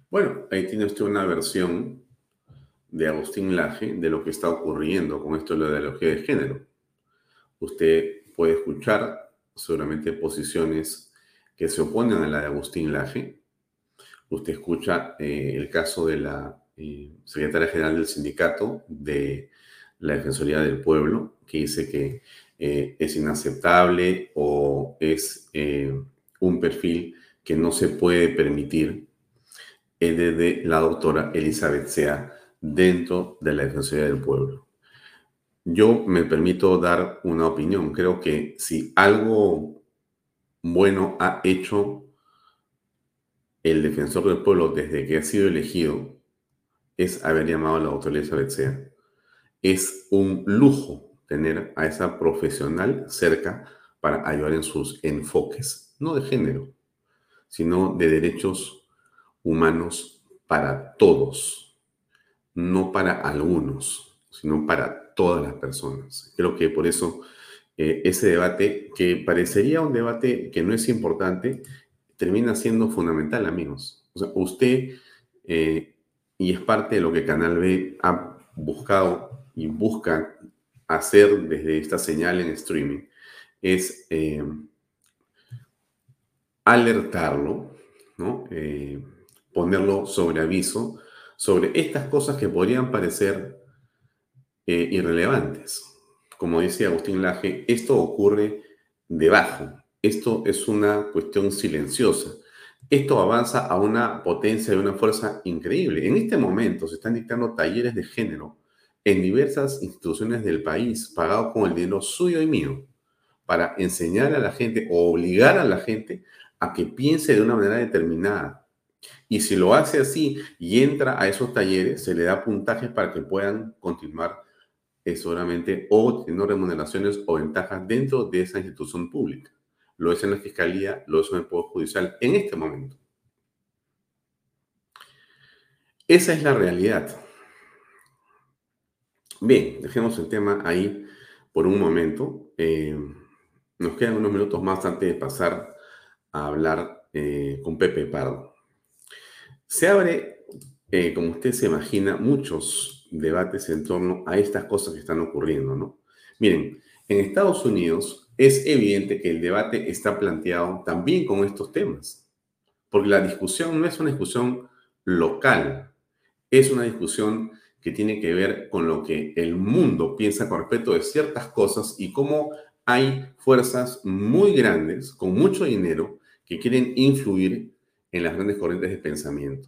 Bueno, ahí tiene usted una versión de Agustín Laje de lo que está ocurriendo con esto de la ideología de género. Usted puede escuchar seguramente posiciones que se oponen a la de Agustín Laje. Usted escucha eh, el caso de la eh, secretaria general del sindicato de la Defensoría del Pueblo, que dice que eh, es inaceptable o es un perfil que no se puede permitir de la doctora Elizabeth Sea dentro de la Defensoría del Pueblo. Yo me permito dar una opinión. Creo que si algo bueno ha hecho el defensor del pueblo desde que ha sido elegido es haber llamado a la doctora Elizabeth. Es un lujo tener a esa profesional cerca para ayudar en sus enfoques, no de género, sino de derechos humanos para todos, no para algunos, sino para todas las personas. Creo que por eso eh, ese debate, que parecería un debate que no es importante, termina siendo fundamental, amigos. O sea, usted, eh, y es parte de lo que Canal B ha buscado y buscan hacer desde esta señal en streaming es eh, alertarlo, ¿no? Eh, ponerlo sobre aviso sobre estas cosas que podrían parecer irrelevantes. Como dice Agustín Laje, esto ocurre debajo. Esto es una cuestión silenciosa. Esto avanza a una potencia y una fuerza increíble. En este momento se están dictando talleres de género en diversas instituciones del país, pagados con el dinero suyo y mío, para enseñar a la gente o obligar a la gente a que piense de una manera determinada. Y si lo hace así y entra a esos talleres, se le da puntajes para que puedan continuar eh, seguramente o teniendo remuneraciones o ventajas dentro de esa institución pública. Lo es en la Fiscalía, lo es en el Poder Judicial en este momento. Esa es la realidad. Bien, dejemos el tema ahí por un momento. Eh, nos quedan unos minutos más antes de pasar a hablar eh, con Pepe Pardo. Se abre, eh, como usted se imagina, muchos debates en torno a estas cosas que están ocurriendo, ¿no? Miren, en Estados Unidos es evidente que el debate está planteado también con estos temas, porque la discusión no es una discusión local, es una discusión que tiene que ver con lo que el mundo piensa con respecto de ciertas cosas y cómo hay fuerzas muy grandes, con mucho dinero, que quieren influir en las grandes corrientes de pensamiento.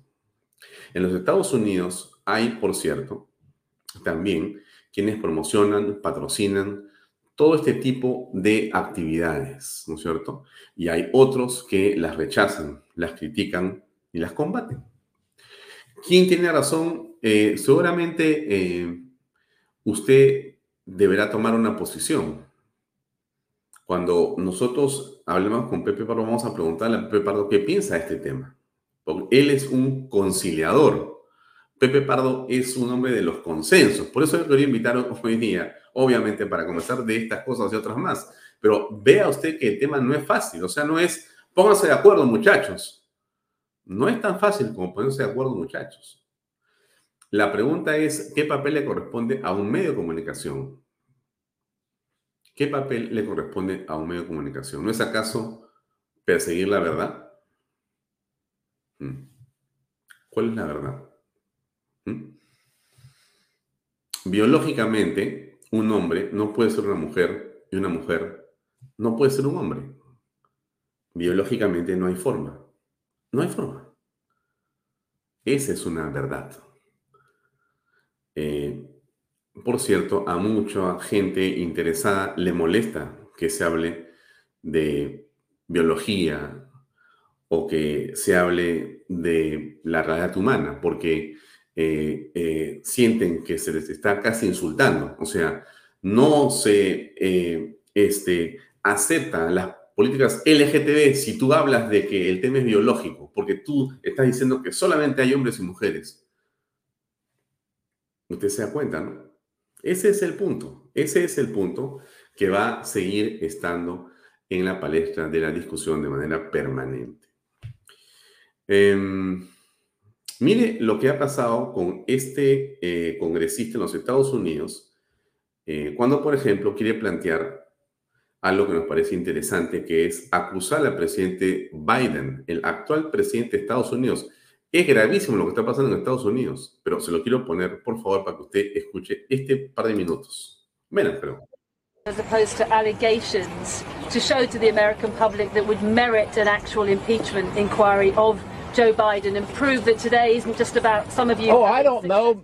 En los Estados Unidos hay, por cierto, también quienes promocionan, patrocinan todo este tipo de actividades, ¿no es cierto? Y hay otros que las rechazan, las critican y las combaten. ¿Quién tiene razón? Eh, seguramente eh, usted deberá tomar una posición. Cuando nosotros hablemos con Pepe Pardo, vamos a preguntarle a Pepe Pardo qué piensa de este tema. Porque él es un conciliador. Pepe Pardo es un hombre de los consensos. Por eso yo quería invitar hoy día, obviamente, para conversar de estas cosas y otras más. Pero vea usted que el tema no es fácil. O sea, no es, pónganse de acuerdo, muchachos. No es tan fácil como ponerse de acuerdo, muchachos. La pregunta es, ¿qué papel le corresponde a un medio de comunicación? ¿Qué papel le corresponde a un medio de comunicación? ¿No es acaso perseguir la verdad? Mm. ¿Cuál es la verdad? Mm. Biológicamente, un hombre no puede ser una mujer y una mujer no puede ser un hombre. Biológicamente no hay forma. No hay forma. Esa es una verdad. Eh, por cierto, a mucha gente interesada le molesta que se hable de biología o que se hable de la realidad humana, porque eh, eh, sienten que se les está casi insultando. O sea, no se eh, este, aceptan las políticas LGTB si tú hablas de que el tema es biológico, porque tú estás diciendo que solamente hay hombres y mujeres. Usted se da cuenta, ¿no? Ese es el punto, ese es el punto que va a seguir estando en la palestra de la discusión de manera permanente. Em, mire lo que ha pasado con este eh, congresista en los Estados Unidos, eh, cuando, por ejemplo, quiere plantear algo que nos parece interesante, que es acusar al presidente Biden, el actual presidente de Estados Unidos, es gravísimo lo que está pasando en Estados Unidos, pero se lo quiero poner, por favor, para que usted escuche este par de minutos. Ven, pero. As opposed to allegations to show to the American public that would merit an actual impeachment inquiry of Joe Biden and prove that today isn't just about some of you. Oh, I don't know.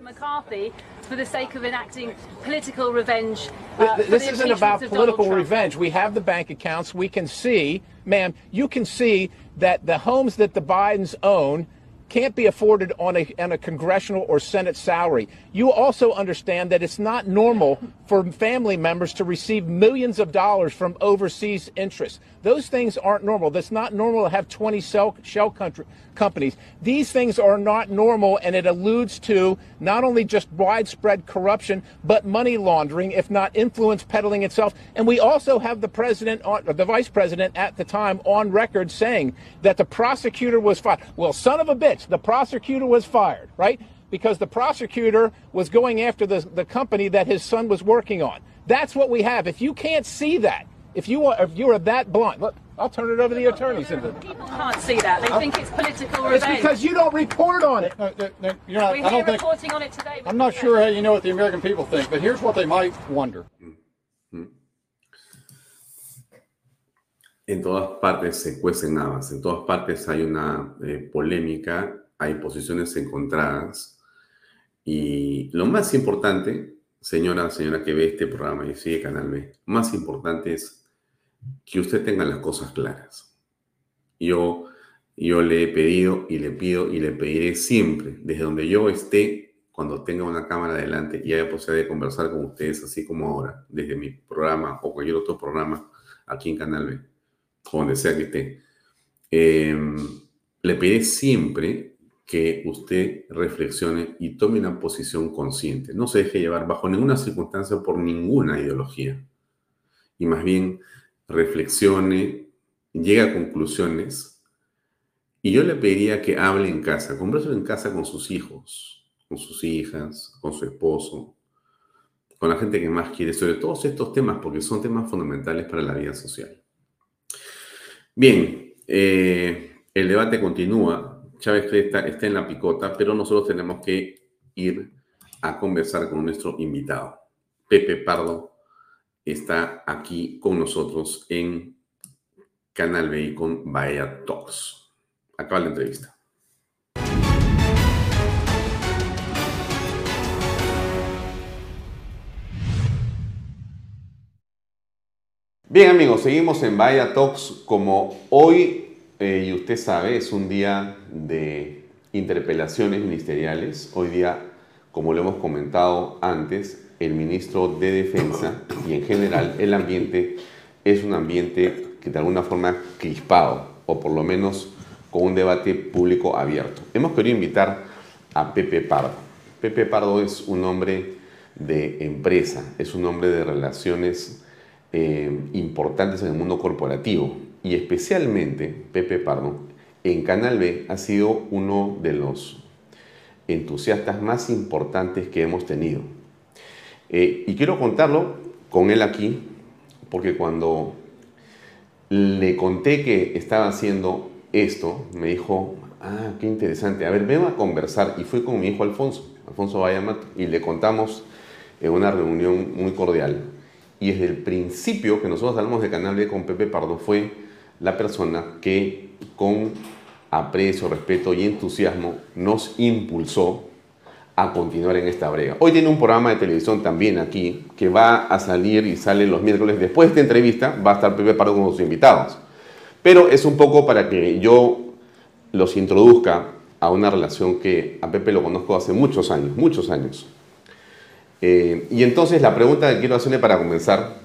McCarthy for the sake of enacting political revenge. Uh, this isn't about political revenge. We have the bank accounts. We can see, ma'am, you can see that the homes that the Bidens own can't be afforded on a, on a congressional or Senate salary. You also understand that it's not normal for family members to receive millions of dollars from overseas interests. Those things aren't normal. That's not normal to have 20 shell, shell country, companies. These things are not normal, and it alludes to not only just widespread corruption, but money laundering, if not influence peddling itself. And we also have the president, the vice president at the time, on record saying that the prosecutor was fired. Well, son of a bitch, the prosecutor was fired, right? because the prosecutor was going after the, the company that his son was working on. That's what we have. If you can't see that, if you are, if you are that blunt, look, I'll turn it over to the attorneys. People can't see that. They think it's political It's revenge. because you don't report on it. No, no, no, you're not, We're I here don't think, reporting on it today. I'm not sure how you know what the American people think, but here's what they might wonder. En todas partes se cuecen habas, en todas partes hay una eh, polémica, hay posiciones encontradas. Y lo más importante, señora, señora que ve este programa y sigue Canal B, más importante es que usted tenga las cosas claras. Yo, yo le he pedido y le pido y le pediré siempre, desde donde yo esté, cuando tenga una cámara delante y haya posibilidad de conversar con ustedes, así como ahora, desde mi programa o cualquier otro programa aquí en Canal B, o donde sea que esté, eh, le pediré siempre que usted reflexione y tome una posición consciente. No se deje llevar bajo ninguna circunstancia por ninguna ideología. Y más bien reflexione, llegue a conclusiones. Y yo le pediría que hable en casa, converse en casa con sus hijos, con sus hijas, con su esposo, con la gente que más quiere, sobre todos estos temas, porque son temas fundamentales para la vida social. Bien, eh, el debate continúa. Chávez Cresta está en la picota, pero nosotros tenemos que ir a conversar con nuestro invitado. Pepe Pardo está aquí con nosotros en Canal B con Bahía Talks. Acaba la entrevista. Bien amigos, seguimos en Bahía Talks como hoy, eh, y usted sabe, es un día de interpelaciones ministeriales. Hoy día, como lo hemos comentado antes, el ministro de Defensa y en general el ambiente es un ambiente que de alguna forma crispado, o por lo menos con un debate público abierto. Hemos querido invitar a Pepe Pardo. Pepe Pardo es un hombre de empresa, es un hombre de relaciones eh, importantes en el mundo corporativo y especialmente Pepe Pardo en Canal B ha sido uno de los entusiastas más importantes que hemos tenido. Eh, y quiero contarlo con él aquí porque cuando le conté que estaba haciendo esto, me dijo, ah, qué interesante, a ver, ven a conversar. Y fui con mi hijo Alfonso, Alfonso Bayamat, y le contamos en una reunión muy cordial. Y desde el principio que nosotros hablamos de Canal B con Pepe Pardo fue la persona que con aprecio, respeto y entusiasmo nos impulsó a continuar en esta brega. Hoy tiene un programa de televisión también aquí que va a salir y sale los miércoles. Después de esta entrevista va a estar Pepe Pardo con sus invitados. Pero es un poco para que yo los introduzca a una relación que a Pepe lo conozco hace muchos años, muchos años. Eh, y entonces la pregunta que quiero hacerle para comenzar,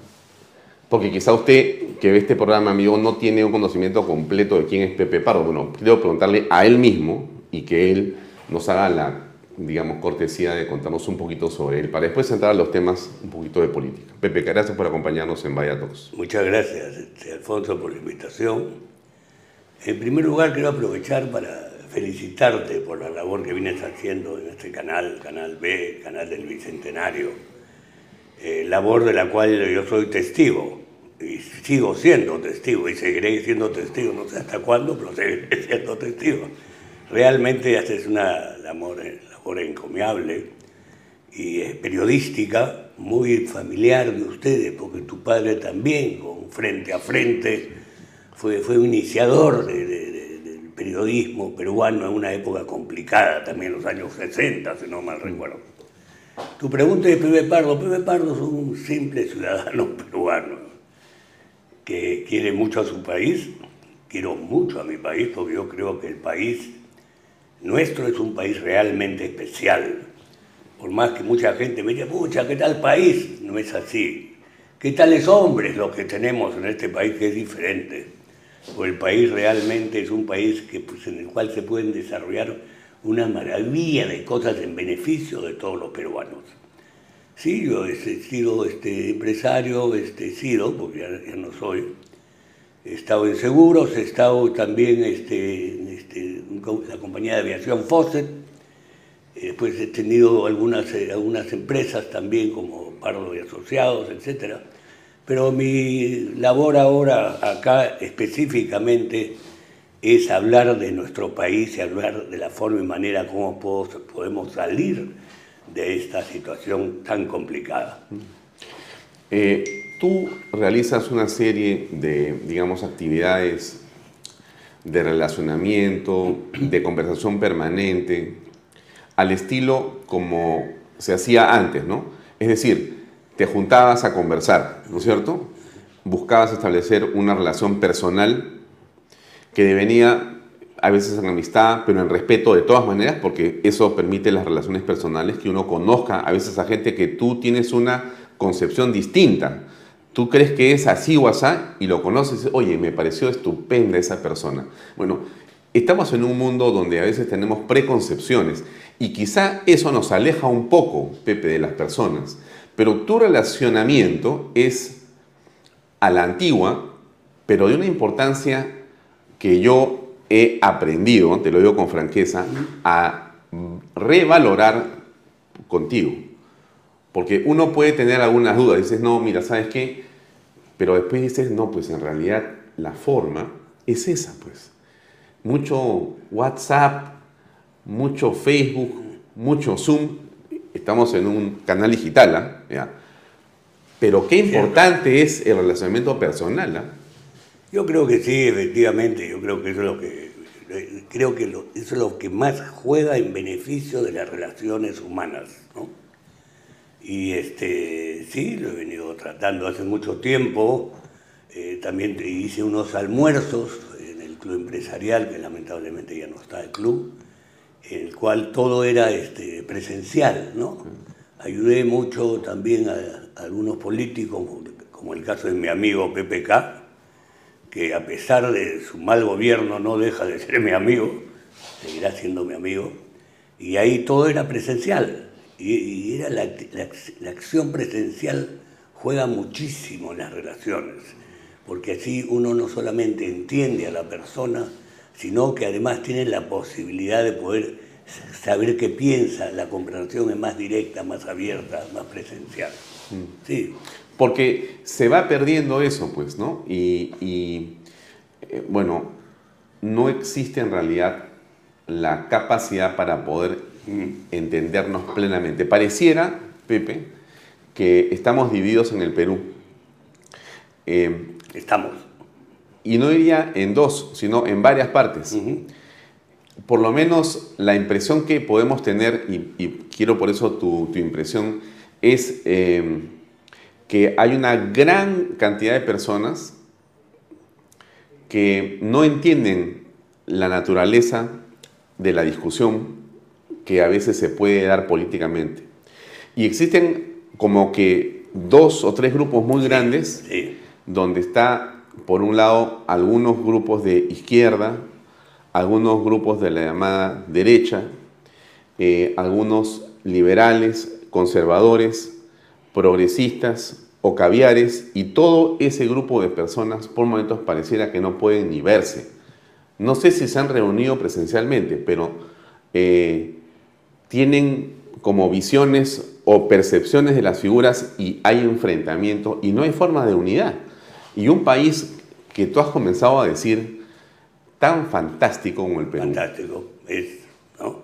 porque quizá usted que ve este programa, amigo, no tiene un conocimiento completo de quién es Pepe Pardo. Bueno, quiero preguntarle a él mismo y que él nos haga la, digamos, cortesía de contarnos un poquito sobre él, para después entrar a los temas un poquito de política. Pepe, gracias por acompañarnos en Vaya Talks. Muchas gracias, este, Alfonso, por la invitación. En primer lugar, quiero aprovechar para felicitarte por la labor que vienes haciendo en este canal, Canal B, Canal del Bicentenario, eh, labor de la cual yo soy testigo y sigo siendo testigo y seguiré siendo testigo, no sé hasta cuándo, pero seguiré siendo testigo. Realmente haces una labor encomiable y es periodística, muy familiar de ustedes, porque tu padre también, con frente a frente, fue, fue un iniciador de, de periodismo peruano en una época complicada, también los años 60, si no mal recuerdo. Tu pregunta es Pepe Pardo. Pepe Pardo es un simple ciudadano peruano que quiere mucho a su país. Quiero mucho a mi país porque yo creo que el país nuestro es un país realmente especial. Por más que mucha gente me diga, pucha, ¿qué tal país? No es así. ¿Qué tales hombres los que tenemos en este país que es diferente? Porque el país realmente es un país que, pues, en el cual se pueden desarrollar una maravilla de cosas en beneficio de todos los peruanos. Sí, yo he sido este, empresario, este, he sido, porque ya, no soy, he estado en seguros, he estado también este, este, la compañía de aviación Fawcett, Después he tenido algunas, eh, algunas empresas también como Pardo y Asociados, etc. Pero mi labor ahora acá específicamente es hablar de nuestro país y hablar de la forma y manera como podemos salir de esta situación tan complicada. Eh, tú realizas una serie de, digamos, actividades de relacionamiento, de conversación permanente, al estilo como se hacía antes, ¿no? Es decir, te juntabas a conversar, ¿no es cierto? Buscabas establecer una relación personal que devenía a veces en amistad, pero en respeto de todas maneras, porque eso permite las relaciones personales, que uno conozca a veces a gente que tú tienes una concepción distinta. Tú crees que es así o así y lo conoces, oye, me pareció estupenda esa persona. Bueno, estamos en un mundo donde a veces tenemos preconcepciones y quizá eso nos aleja un poco, Pepe, de las personas. Pero tu relacionamiento es a la antigua, pero de una importancia que yo he aprendido, te lo digo con franqueza, a revalorar contigo. Porque uno puede tener algunas dudas, dices, no, mira, ¿sabes qué? Pero después dices, no, pues en realidad la forma es esa, pues. Mucho WhatsApp, mucho Facebook, mucho Zoom. Estamos en un canal digital, ¿ah? Pero qué importante es el relacionamiento personal, ¿ah? Yo creo que sí, efectivamente, yo creo que eso es lo que creo que eso es lo que más juega en beneficio de las relaciones humanas, ¿no? Y este, sí, lo he venido tratando hace mucho tiempo. Eh, también hice unos almuerzos en el club empresarial, que lamentablemente ya no está el club, en el cual todo era este, presencial, ¿no? Ayudé mucho también a, a algunos políticos, como el caso de mi amigo PPK, que a pesar de su mal gobierno no deja de ser mi amigo, seguirá siendo mi amigo, y ahí todo era presencial, y, era la, acción presencial juega muchísimo en las relaciones, porque así uno no solamente entiende a la persona, sino que además tiene la posibilidad de poder saber qué piensa, la comprensión es más directa, más abierta, más presencial. Mm. Sí. Porque se va perdiendo eso, pues, ¿no? Y, eh, bueno, no existe en realidad la capacidad para poder entendernos plenamente. Pareciera, Pepe, que estamos divididos en el Perú. Eh, estamos. Y no diría en dos, sino en varias partes. Por lo menos la impresión que podemos tener, y, quiero por eso tu, impresión, es... Eh, que hay una gran cantidad de personas que no entienden la naturaleza de la discusión que a veces se puede dar políticamente. Y existen como que dos o tres grupos muy grandes donde está, por un lado, algunos grupos de izquierda, algunos grupos de la llamada derecha, eh, algunos liberales, conservadores, progresistas o caviares y todo ese grupo de personas por momentos pareciera que no pueden ni verse. No sé si se han reunido presencialmente, pero eh, tienen como visiones o percepciones de las figuras y hay enfrentamiento y no hay forma de unidad. Y un país que tú has comenzado a decir tan fantástico como el Perú. Fantástico, es, ¿no?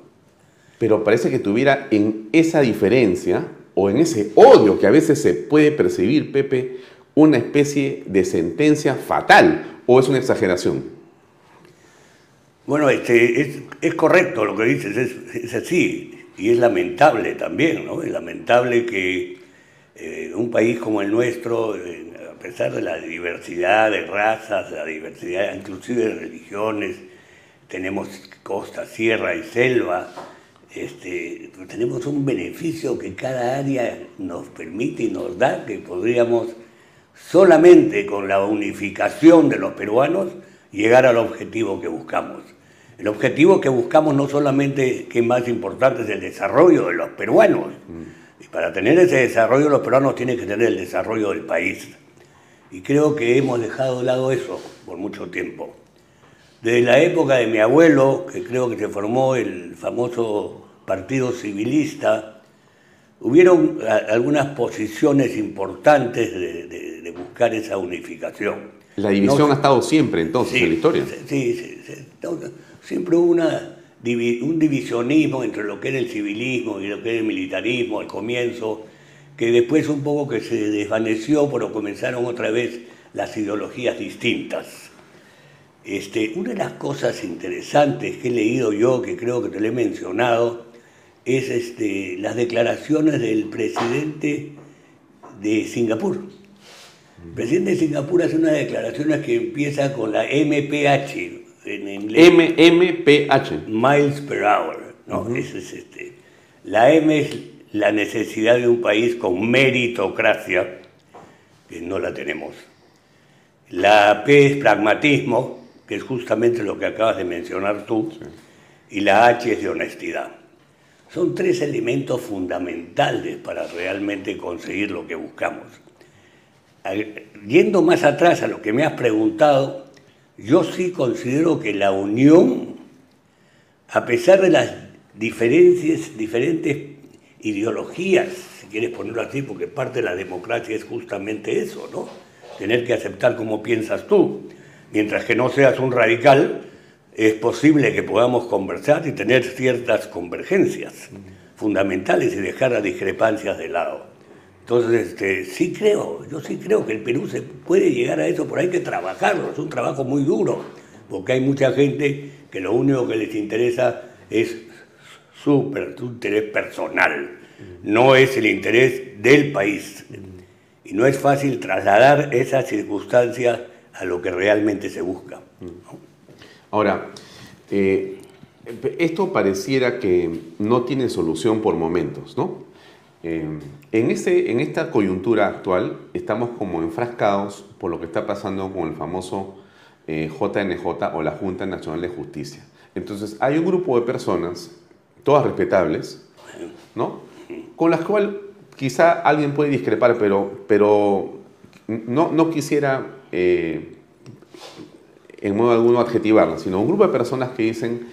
Pero parece que tuviera en esa diferencia o en ese odio que a veces se puede percibir, Pepe, una especie de sentencia fatal o es una exageración? Bueno, este, es, correcto lo que dices, es, así y es lamentable también, ¿no? Es lamentable que eh, un país como el nuestro, a pesar de la diversidad de razas, la diversidad inclusive de religiones, tenemos costa, sierra y selva, este, tenemos un beneficio que cada área nos permite y nos da, que podríamos solamente con la unificación de los peruanos llegar al objetivo que buscamos. El objetivo que buscamos no solamente, que es más importante, es el desarrollo de los peruanos. Y para tener ese desarrollo los peruanos tienen que tener el desarrollo del país. Y creo que hemos dejado de lado eso por mucho tiempo. Desde la época de mi abuelo, que creo que se formó el famoso partido civilista, hubieron algunas posiciones importantes de, buscar esa unificación. La división ha estado siempre entonces en la historia. Sí, sí, sí, siempre hubo una, un divisionismo entre lo que era el civilismo y lo que era el militarismo al comienzo, que después un poco que se desvaneció, pero comenzaron otra vez las ideologías distintas. Este, una de las cosas interesantes que he leído yo, que creo que te lo he mencionado, es este, las declaraciones del presidente de Singapur. El presidente de Singapur hace unas declaraciones que empieza con la MPH en inglés. MPH. Miles per hour. ¿no? es, este. La M es la necesidad de un país con meritocracia, que no la tenemos. La P es pragmatismo, que es justamente lo que acabas de mencionar tú, y la H es de honestidad. Son tres elementos fundamentales para realmente conseguir lo que buscamos. Yendo más atrás a lo que me has preguntado, yo sí considero que la unión, a pesar de las diferencias, diferentes ideologías, si quieres ponerlo así, porque parte de la democracia es justamente eso, ¿no? Tener que aceptar cómo piensas tú mientras que no seas un radical, es posible que podamos conversar y tener ciertas convergencias fundamentales y dejar las discrepancias de lado. Entonces, este, sí creo, yo sí creo que el Perú se puede llegar a eso, pero hay que trabajarlo, es un trabajo muy duro, porque hay mucha gente que lo único que les interesa es su, interés personal, no es el interés del país. Y no es fácil trasladar esas circunstancias a lo que realmente se busca. Ahora, eh, esto pareciera que no tiene solución por momentos, ¿no? Eh, en, ese, en esta coyuntura actual estamos como enfrascados por lo que está pasando con el famoso JNJ eh, o la Junta Nacional de Justicia. Entonces, hay un grupo de personas, todas respetables, ¿no? Con las cuales quizá alguien puede discrepar, pero, pero no, no quisiera eh, en modo alguno adjetivarla, sino un grupo de personas que dicen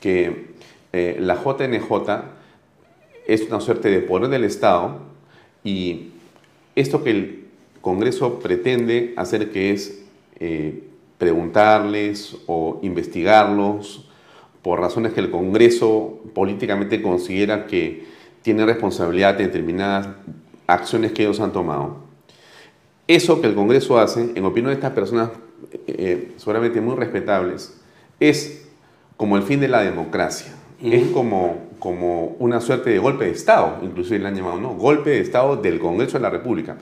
que la JNJ es una suerte de poder del Estado y esto que el Congreso pretende hacer que es eh, preguntarles o investigarlos por razones que el Congreso políticamente considera que tiene responsabilidad de determinadas acciones que ellos han tomado eso que el Congreso hace, en opinión de estas personas eh, seguramente muy respetables, es como el fin de la democracia. Es como, como una suerte de golpe de Estado, inclusive le han llamado, ¿no? Golpe de Estado del Congreso de la República.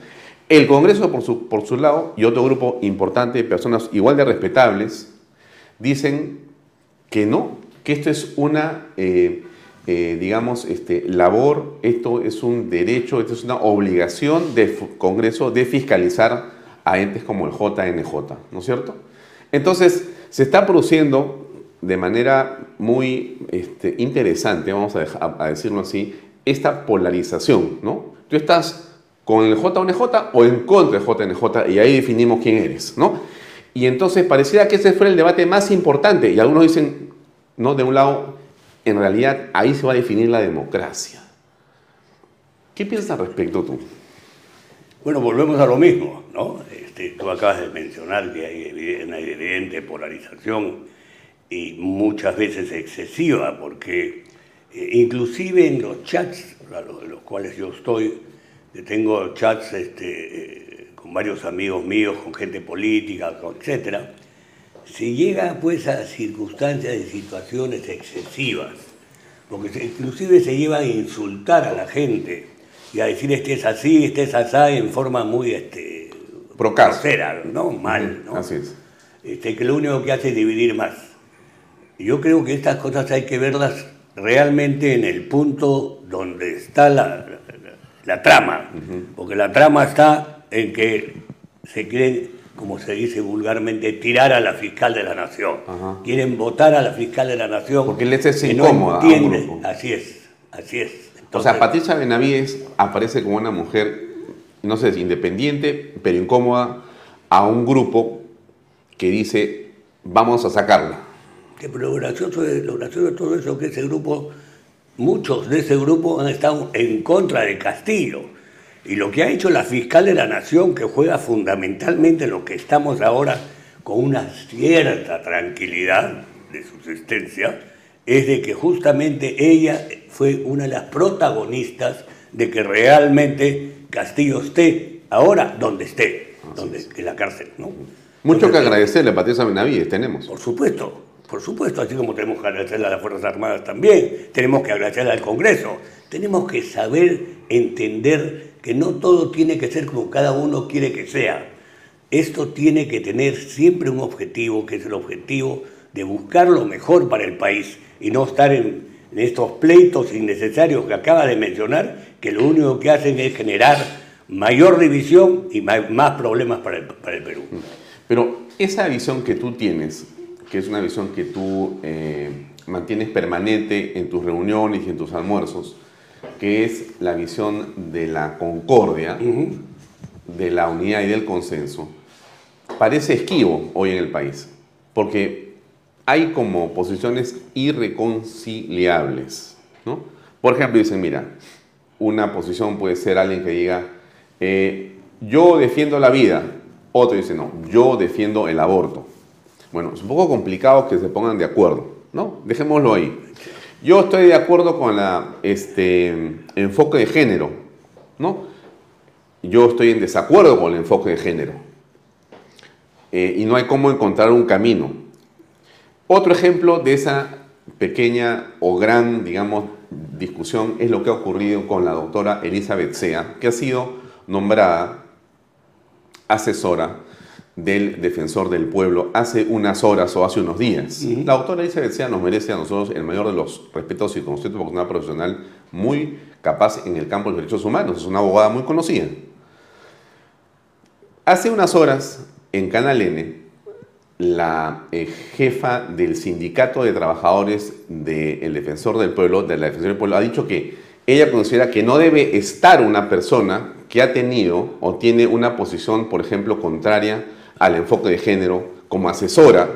El Congreso, por su, por su lado, y otro grupo importante de personas igual de respetables, dicen que no, que esto es una eh, eh, digamos, este, labor, esto es un derecho, esto es una obligación del Congreso de fiscalizar a entes como el JNJ, ¿no es cierto? Entonces, se está produciendo de manera muy este, interesante, vamos a, decirlo así, esta polarización, ¿no? Tú estás con el JNJ o en contra del JNJ y ahí definimos quién eres, ¿no? Y entonces pareciera que ese fue el debate más importante y algunos dicen, ¿no? De un lado, en realidad ahí se va a definir la democracia. ¿Qué piensas al respecto tú? Bueno, volvemos a lo mismo, ¿no? Este, tú acabas de mencionar que hay una evidente polarización y muchas veces excesiva, porque eh, inclusive en los chats, a los, los, cuales yo estoy, tengo chats este, eh, con varios amigos míos, con gente política, etcétera, se llega pues a circunstancias y situaciones excesivas, porque inclusive se lleva a insultar a la gente y a decir este es así, este es así en forma muy este, grosera, ¿no? Mal, ¿no? Así es. Este, que lo único que hace es dividir más. Yo creo que estas cosas hay que verlas realmente en el punto donde está la, la, trama, porque la trama está en que se cree como se dice vulgarmente, tirar a la fiscal de la nación. Quieren votar a la fiscal de la nación. Porque les es incómoda. No así es, así es. o sea, Patricia Benavides aparece como una mujer, no sé si independiente, pero incómoda a un grupo que dice, vamos a sacarla. Pero lo gracioso, de, lo gracioso de todo eso es que ese grupo muchos de ese grupo han estado en contra de Castillo. Y lo que ha hecho la fiscal de la Nación, que juega fundamentalmente en lo que estamos ahora con una cierta tranquilidad de subsistencia, es de que justamente ella fue una de las protagonistas de que realmente Castillo esté ahora donde esté, donde, en la cárcel. ¿no? Mucho que agradecerle a Patricia Benavides, tenemos. Por supuesto, por supuesto, así como tenemos que agradecerle a las Fuerzas Armadas también, tenemos que agradecerle al Congreso, tenemos que saber entender que no todo tiene que ser como cada uno quiere que sea. Esto tiene que tener siempre un objetivo, que es el objetivo de buscar lo mejor para el país y no estar en, estos pleitos innecesarios que acaba de mencionar, que lo único que hacen es generar mayor división y más, problemas para el, para el Perú. Pero esa visión que tú tienes, que es una visión que tú eh, mantienes permanente en tus reuniones y en tus almuerzos, que es la visión de la concordia, de la unidad y del consenso, parece esquivo hoy en el país, porque hay como posiciones irreconciliables. ¿no? Por ejemplo, dicen, mira, una posición puede ser alguien que diga, eh, yo defiendo la vida, otro dice, no, yo defiendo el aborto. Bueno, es un poco complicado que se pongan de acuerdo, ¿no? Dejémoslo ahí. Yo estoy de acuerdo con la este, enfoque de género, ¿no? Yo estoy en desacuerdo con el enfoque de género. Eh, y no hay cómo encontrar un camino. Otro ejemplo de esa pequeña o gran, digamos, discusión es lo que ha ocurrido con la doctora Elizabeth Sea, que ha sido nombrada asesora del defensor del pueblo hace unas horas o hace unos días. La autora Elizabeth Sea nos merece a nosotros el mayor de los respetos y conocimientos porque es una profesional muy capaz en el campo de los derechos humanos, es una abogada muy conocida. Hace unas horas, en Canal N, la eh, jefa del sindicato de trabajadores del defensor del pueblo, de la defensor del pueblo, ha dicho que ella considera que no debe estar una persona que ha tenido o tiene una posición, por ejemplo, contraria al enfoque de género como asesora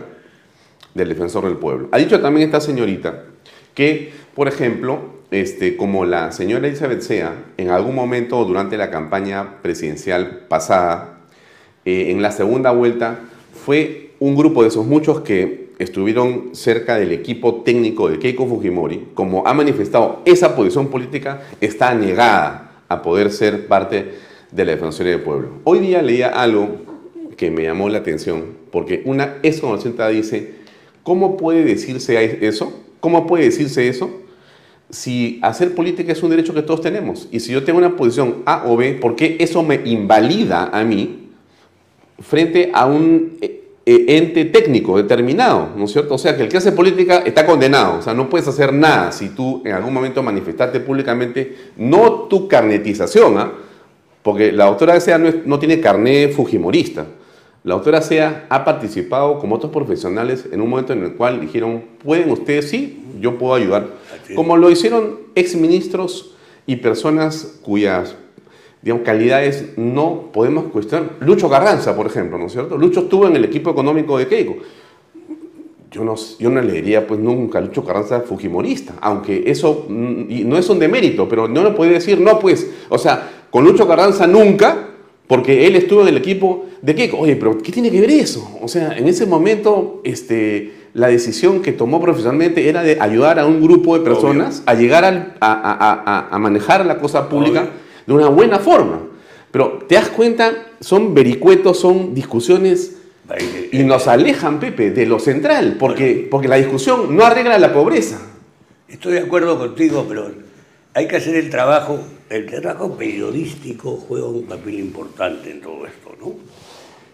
del defensor del pueblo. Ha dicho también esta señorita que, por ejemplo, este, como la señora Elizabeth Sea, en algún momento durante la campaña presidencial pasada, eh, en la segunda vuelta, fue un grupo de esos muchos que estuvieron cerca del equipo técnico de Keiko Fujimori, como ha manifestado esa posición política, está negada a poder ser parte de la Defensoría del Pueblo. Hoy día leía algo que me llamó la atención, porque una ex conocida dice, ¿cómo puede decirse eso? ¿Cómo puede decirse eso? Si hacer política es un derecho que todos tenemos, y si yo tengo una posición A o B, ¿por qué eso me invalida a mí frente a un eh, eh, ente técnico determinado, ¿no es cierto? O sea, que el que hace política está condenado, o sea, no puedes hacer nada si tú en algún momento manifestaste públicamente, no tu carnetización, ¿ah? porque la doctora Sea no, no tiene carné fujimorista, la doctora Sea ha participado como otros profesionales en un momento en el cual dijeron, pueden ustedes, sí, yo puedo ayudar, como lo hicieron exministros y personas cuyas digamos, calidades no podemos cuestionar. Lucho Carranza, por ejemplo, ¿no es cierto? Lucho estuvo en el equipo económico de Keiko. Yo no, yo no le diría pues nunca a Lucho Carranza fujimorista, aunque eso no es un demérito, pero no le puede decir, no pues, o sea, con Lucho Carranza nunca, porque él estuvo en el equipo de Keiko. Oye, pero ¿qué tiene que ver eso? O sea, en ese momento, este, la decisión que tomó profesionalmente era de ayudar a un grupo de personas a llegar a, a, a, manejar la cosa pública de una buena forma. Pero te das cuenta, son vericuetos, son discusiones y nos alejan, Pepe, de lo central, porque, porque la discusión no arregla la pobreza. Estoy de acuerdo contigo, pero hay que hacer el trabajo, el trabajo periodístico juega un papel importante en todo esto, ¿no?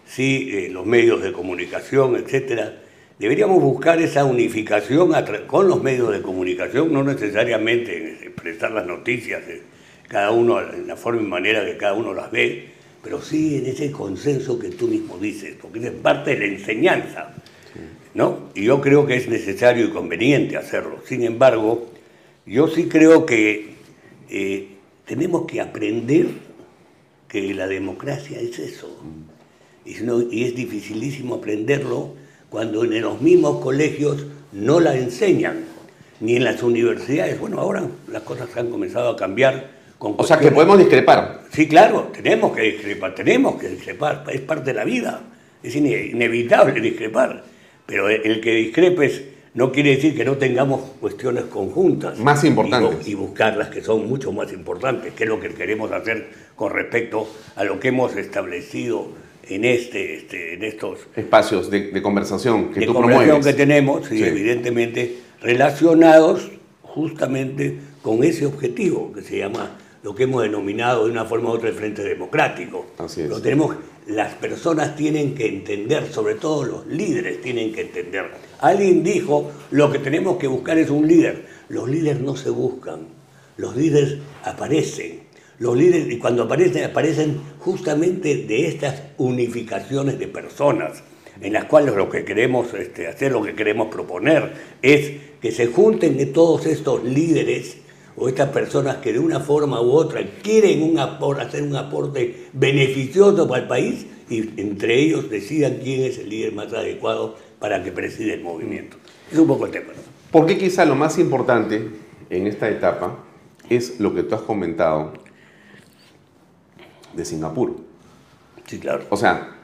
Sí, eh, los medios de comunicación, etcétera. Deberíamos buscar esa unificación con los medios de comunicación, no necesariamente expresar las noticias, cada uno en la forma y manera que cada uno las ve, pero sí en ese consenso que tú mismo dices, porque es parte de la enseñanza, ¿no? Y yo creo que es necesario y conveniente hacerlo. Sin embargo, yo sí creo que eh, tenemos que aprender que la democracia es eso. Y, y es dificilísimo aprenderlo cuando en los mismos colegios no la enseñan. ni en las universidades. Bueno, ahora las cosas han comenzado a cambiar. Con o sea que podemos discrepar. Sí, claro, tenemos que discrepar, tenemos que discrepar, es parte de la vida, es inevitable discrepar, pero el que discrepes no quiere decir que no tengamos cuestiones conjuntas. Más importantes. Y, buscarlas que son mucho más importantes, que es lo que queremos hacer con respecto a lo que hemos establecido en este, este en estos espacios de, conversación que de tú conversación que tenemos, y evidentemente relacionados justamente con ese objetivo que se llama lo que hemos denominado de una forma u otra el Frente Democrático. Así es. Lo tenemos, las personas tienen que entender, sobre todo los líderes tienen que entender. Alguien dijo, lo que tenemos que buscar es un líder. Los líderes no se buscan, los líderes aparecen. Los líderes, y cuando aparecen, aparecen justamente de estas unificaciones de personas, en las cuales lo que queremos este, hacer, lo que queremos proponer, es que se junten todos estos líderes o estas personas que de una forma u otra quieren hacer un aporte beneficioso para el país y entre ellos decidan quién es el líder más adecuado para que preside el movimiento. Es un poco el tema. Porque quizá lo más importante en esta etapa es lo que tú has comentado de Singapur. Sí, claro. O sea,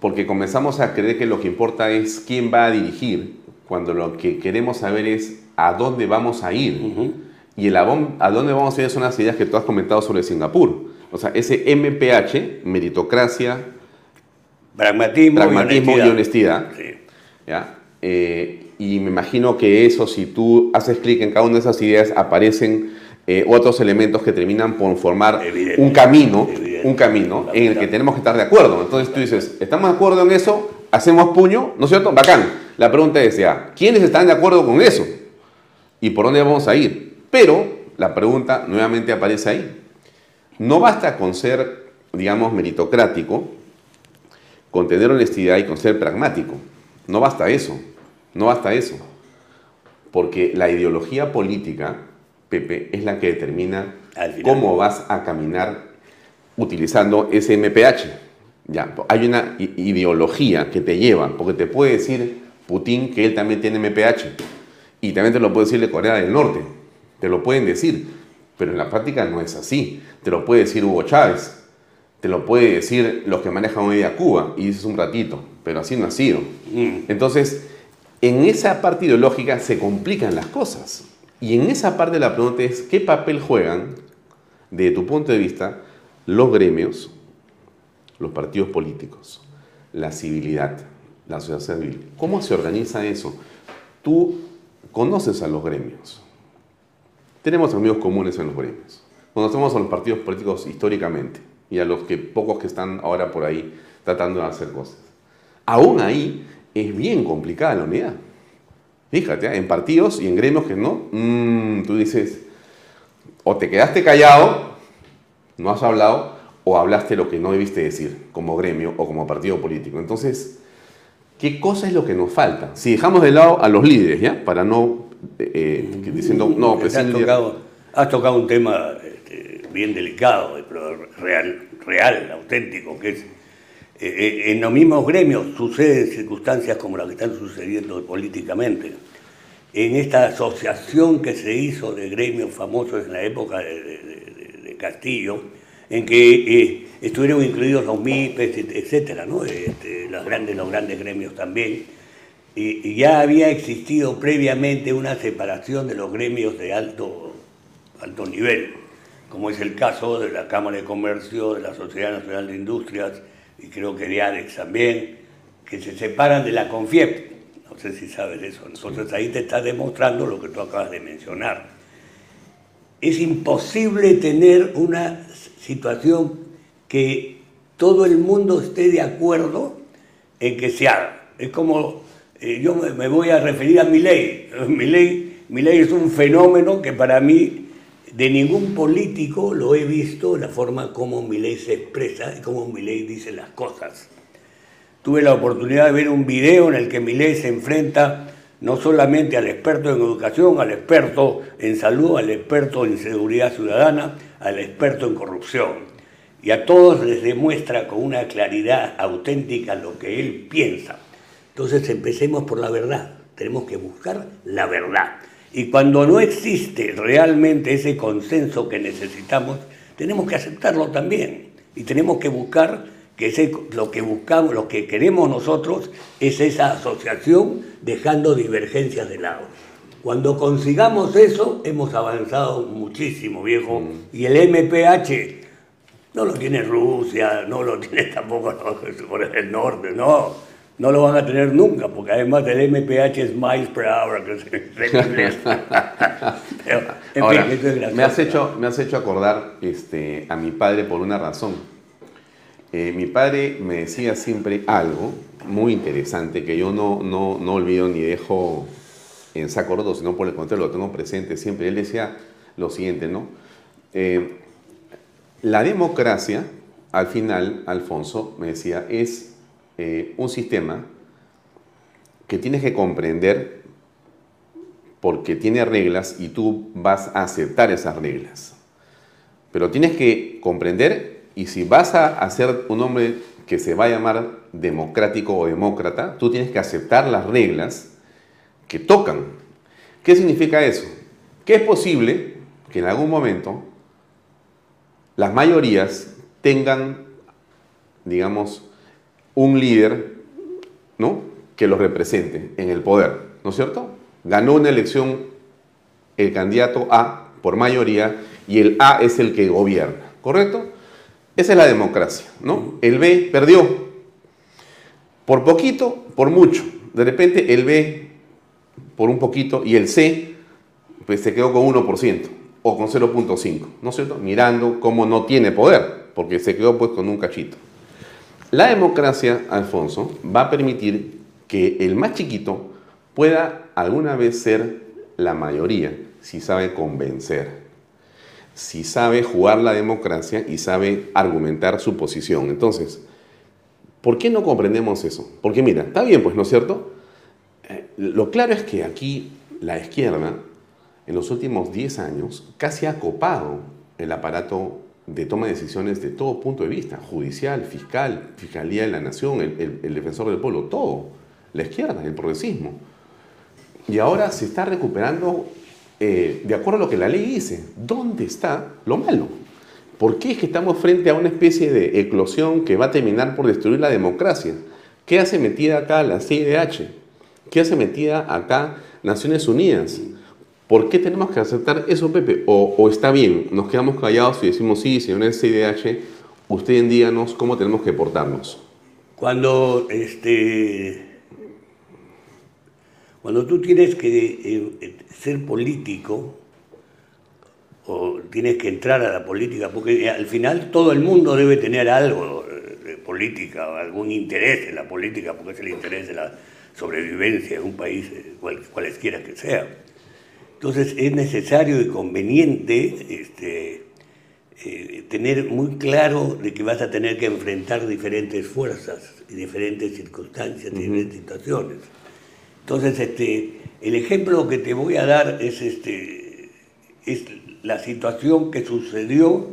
porque comenzamos a creer que lo que importa es quién va a dirigir, cuando lo que queremos saber es a dónde vamos a ir. Y el a, dónde vamos a ir son las ideas que tú has comentado sobre Singapur. O sea, ese MPH, meritocracia, pragmatismo, y honestidad. ¿ya? Eh, y me imagino que eso, si tú haces clic en cada una de esas ideas, aparecen eh, otros elementos que terminan por formar un camino, un camino en el que tenemos que estar de acuerdo. Entonces tú dices, ¿estamos de acuerdo en eso? ¿Hacemos puño? ¿No es cierto? Bacán. La pregunta es ya, ¿quiénes están de acuerdo con eso? ¿Y por dónde vamos a ir? Pero la pregunta nuevamente aparece ahí. No basta con ser, digamos, meritocrático, con tener honestidad y con ser pragmático. No basta eso. No basta eso. Porque la ideología política Pepe, es la que determina cómo vas a caminar utilizando ese MPH. Ya, hay una ideología que te lleva, porque te puede decir Putin que él también tiene MPH, y también te lo puede decir de Corea del Norte, te lo pueden decir, pero en la práctica no es así. Te lo puede decir Hugo Chávez, te lo puede decir los que manejan hoy día Cuba, y dices un ratito, pero así no ha sido. Mm. Entonces, en esa parte ideológica se complican las cosas. Y en esa parte la pregunta es, ¿qué papel juegan, desde tu punto de vista, los gremios, los partidos políticos, la civilidad, la sociedad civil? ¿Cómo se organiza eso? Tú conoces a los gremios. Tenemos amigos comunes en los gremios. Conocemos a los partidos políticos históricamente y a los que pocos que están ahora por ahí tratando de hacer cosas. Aún ahí es bien complicada la unidad. Fíjate, ¿eh? en partidos y en gremios que no, mm, tú dices, o te quedaste callado, no has hablado, o hablaste lo que no debiste decir como gremio o como partido político. Entonces, ¿qué cosa es lo que nos falta? Si dejamos de lado a los líderes, ¿ya? Para no, eh, eh, diciendo, no, pues has, tocado, has tocado un tema bien delicado, pero real, real, auténtico, que es eh, eh, en los mismos gremios suceden circunstancias como las que están sucediendo políticamente. En esta asociación que se hizo de gremios famosos en la época de, Castillo, en que eh, estuvieron incluidos los MIPES, etcétera, ¿no? Este, los, grandes, los grandes gremios también. Y, ya había existido previamente una separación de los gremios de alto, alto nivel, como es el caso de la Cámara de Comercio, de la Sociedad Nacional de Industrias, y creo que de ADEX también, que se separan de la CONFIEP. No sé si sabes eso. Entonces ahí te está demostrando lo que tú acabas de mencionar. Es imposible tener una situación que todo el mundo esté de acuerdo en que se haga. Es como, eh, yo me, voy a referir a mi ley. Mi ley, mi ley es un fenómeno que para mí de ningún político lo he visto la forma como Milei se expresa y cómo Milei dice las cosas. Tuve la oportunidad de ver un video en el que Milei se enfrenta no solamente al experto en educación, al experto en salud, al experto en seguridad ciudadana, al experto en corrupción. Y a todos les demuestra con una claridad auténtica lo que él piensa. Entonces empecemos por la verdad. Tenemos que buscar la verdad. Y cuando no existe realmente ese consenso que necesitamos, tenemos que aceptarlo también. Y tenemos que buscar que ese, lo que buscamos, lo que queremos nosotros es esa asociación dejando divergencias de lado. Cuando consigamos eso, hemos avanzado muchísimo, viejo. Mm. Y el MPH no lo tiene Rusia, no lo tiene tampoco por el norte, no. No lo van a tener nunca, porque además el MPH es miles per hour, que es inglés. Ahora, me, has hecho, me has hecho acordar este, a mi padre por una razón. Eh, mi padre me decía siempre algo muy interesante que yo no, no, no olvido ni dejo en saco roto, sino por el contrario, lo tengo presente siempre. Él decía lo siguiente, ¿no? Eh, la democracia, al final, Alfonso me decía, es eh, un sistema que tienes que comprender porque tiene reglas y tú vas a aceptar esas reglas. Pero tienes que comprender y si vas a ser un hombre que se va a llamar democrático o demócrata, tú tienes que aceptar las reglas que tocan. ¿Qué significa eso? Que es posible que en algún momento las mayorías tengan, digamos, un líder ¿no? que los represente en el poder, ¿no es cierto? Ganó una elección el candidato A por mayoría y el A es el que gobierna, ¿correcto? Esa es la democracia, ¿no? El B perdió por poquito, por mucho. De repente el B por un poquito y el C pues se quedó con 1% o con 0.5, ¿no es cierto? Mirando cómo no tiene poder, porque se quedó pues con un cachito. La democracia, Alfonso, va a permitir que el más chiquito pueda alguna vez ser la mayoría, si sabe convencer, si sabe jugar la democracia y sabe argumentar su posición. Entonces, ¿por qué no comprendemos eso? Porque mira, está bien, pues, ¿no es cierto? Eh, lo claro es que aquí la izquierda en los últimos 10 años casi ha copado el aparato de toma de decisiones de todo punto de vista, judicial, fiscal, Fiscalía de la Nación, el, defensor del pueblo, todo, la izquierda, el progresismo. Y ahora se está recuperando eh, de acuerdo a lo que la ley dice. ¿Dónde está lo malo? ¿Por qué es que estamos frente a una especie de eclosión que va a terminar por destruir la democracia? ¿Qué hace metida acá la CIDH? ¿Qué hace metida acá Naciones Unidas? ¿Por qué tenemos que aceptar eso, Pepe? O, está bien, nos quedamos callados y decimos, sí, señor SIDH, usted díganos cómo tenemos que portarnos. Cuando, este, cuando tú tienes que eh, ser político, o tienes que entrar a la política, porque al final todo el mundo debe tener algo de política, algún interés en la política, porque es el interés de la sobrevivencia de un país, eh, cualesquiera que sea. Entonces es necesario y conveniente este, eh, tener muy claro de que vas a tener que enfrentar diferentes fuerzas diferentes circunstancias, diferentes situaciones. Entonces, este, el ejemplo que te voy a dar es, este, es la situación que sucedió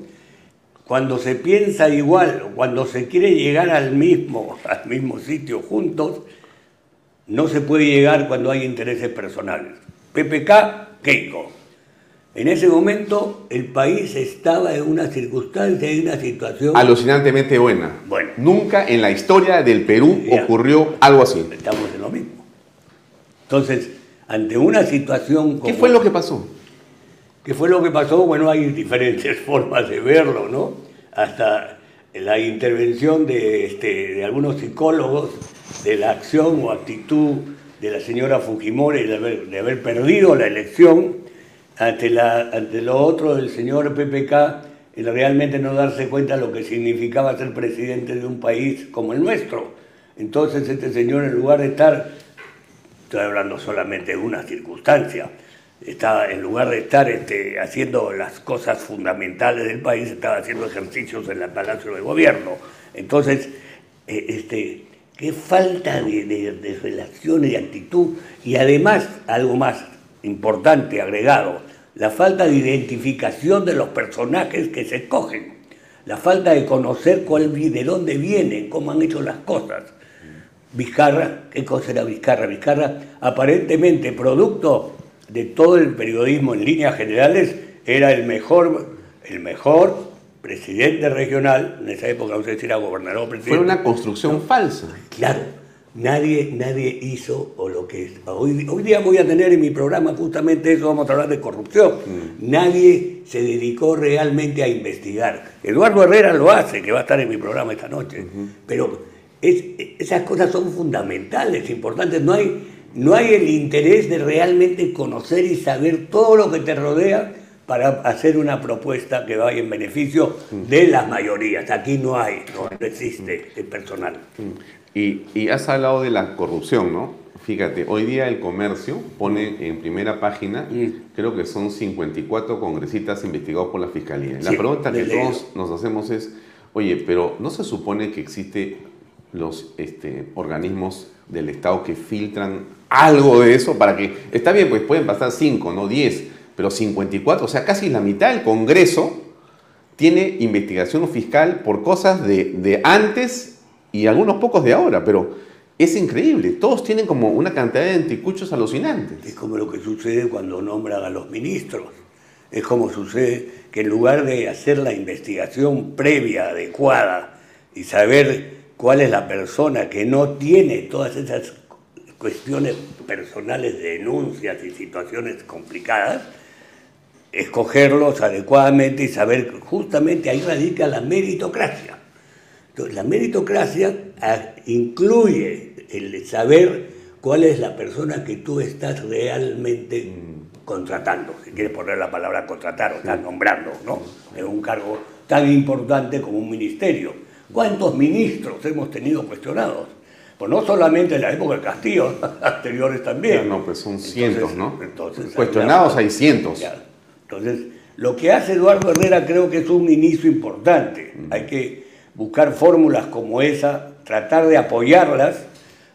cuando se piensa igual, cuando se quiere llegar al mismo, al mismo sitio juntos, no se puede llegar cuando hay intereses personales. PPK Keiko. En ese momento el país estaba en una circunstancia y una situación... Alucinantemente buena. Bueno. Nunca en la historia del Perú ocurrió algo así. Estamos en lo mismo. Entonces, ante una situación... ¿Qué fue lo que pasó? ¿Qué fue lo que pasó? Bueno, hay diferentes formas de verlo, ¿no? Hasta la intervención de, este, de algunos psicólogos de la acción o actitud de la señora Fujimori de haber, perdido la elección ante, la, ante lo otro del señor PPK, el realmente no darse cuenta de lo que significaba ser presidente de un país como el nuestro. Entonces este señor en lugar de estar, estoy hablando solamente de una circunstancia, estaba, en lugar de estar este, haciendo las cosas fundamentales del país, estaba haciendo ejercicios en el Palacio de Gobierno. Entonces, eh, este, qué falta de, de, relación y actitud, y además, algo más importante agregado, la falta de identificación de los personajes que se escogen, la falta de conocer cuál, de dónde vienen, cómo han hecho las cosas. Vizcarra, ¿qué cosa era Vizcarra? Vizcarra, aparentemente producto de todo el periodismo en líneas generales, era el mejor, el mejor presidente regional, en esa época no sé si era gobernador o presidente. Fue una construcción falsa. Claro, nadie, nadie hizo o lo que es. Hoy, hoy día voy a tener en mi programa justamente eso, vamos a hablar de corrupción. Mm. Nadie se dedicó realmente a investigar. Eduardo Herrera lo hace, que va a estar en mi programa esta noche. Pero es, esas cosas son fundamentales, importantes. No hay, no hay el interés de realmente conocer y saber todo lo que te rodea para hacer una propuesta que vaya en beneficio de las mayorías. Aquí no hay, no existe el personal. Y, y has hablado de la corrupción, ¿no? Fíjate, hoy día el comercio pone en primera página, creo que son 54 congresistas investigados por la Fiscalía. La pregunta que todos nos hacemos es, oye, pero ¿no se supone que existe los este, organismos del Estado que filtran algo de eso para que, está bien, pues pueden pasar 5, no 10, pero 54, o sea, casi la mitad del Congreso tiene investigación fiscal por cosas de, de antes y algunos pocos de ahora, pero es increíble. Todos tienen como una cantidad de anticuchos alucinantes. Es como lo que sucede cuando nombran a los ministros. Es como sucede que en lugar de hacer la investigación previa, adecuada, y saber cuál es la persona que no tiene todas esas cuestiones personales de denuncias y situaciones complicadas, escogerlos adecuadamente y saber justamente ahí radica la meritocracia. Entonces, la meritocracia ah, incluye el saber cuál es la persona que tú estás realmente contratando, si quieres poner la palabra contratar o estás nombrando, ¿no? En un cargo tan importante como un ministerio. ¿Cuántos ministros hemos tenido cuestionados? Pues no solamente en la época del Castillo, anteriores también. no, pues son cientos, ¿no? Cuestionados hay cientos. Entonces, lo que hace Eduardo Herrera creo que es un inicio importante. Hay que buscar fórmulas como esa, tratar de apoyarlas,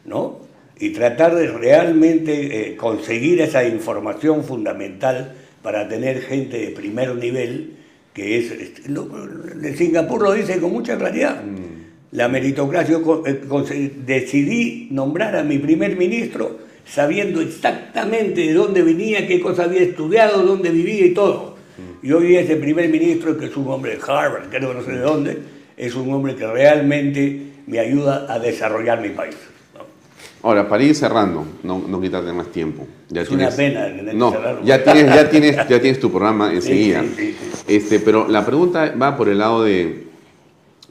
¿no? Y tratar de realmente eh, conseguir esa información fundamental para tener gente de primer nivel, que es, este, de Singapur lo dice con mucha claridad. Mm. La meritocracia, eh, decidí nombrar a mi primer ministro sabiendo exactamente de dónde venía, qué cosa había estudiado, dónde vivía y todo. Y hoy ese primer ministro, que es un hombre de Harvard, creo que no sé de dónde, es un hombre que realmente me ayuda a desarrollar mi país. Ahora, para ir cerrando, no, no quitarte más tiempo. Ya es una pena no, ya tienes, ya, tienes, ya tienes tu programa enseguida. este, pero la pregunta va por el lado de,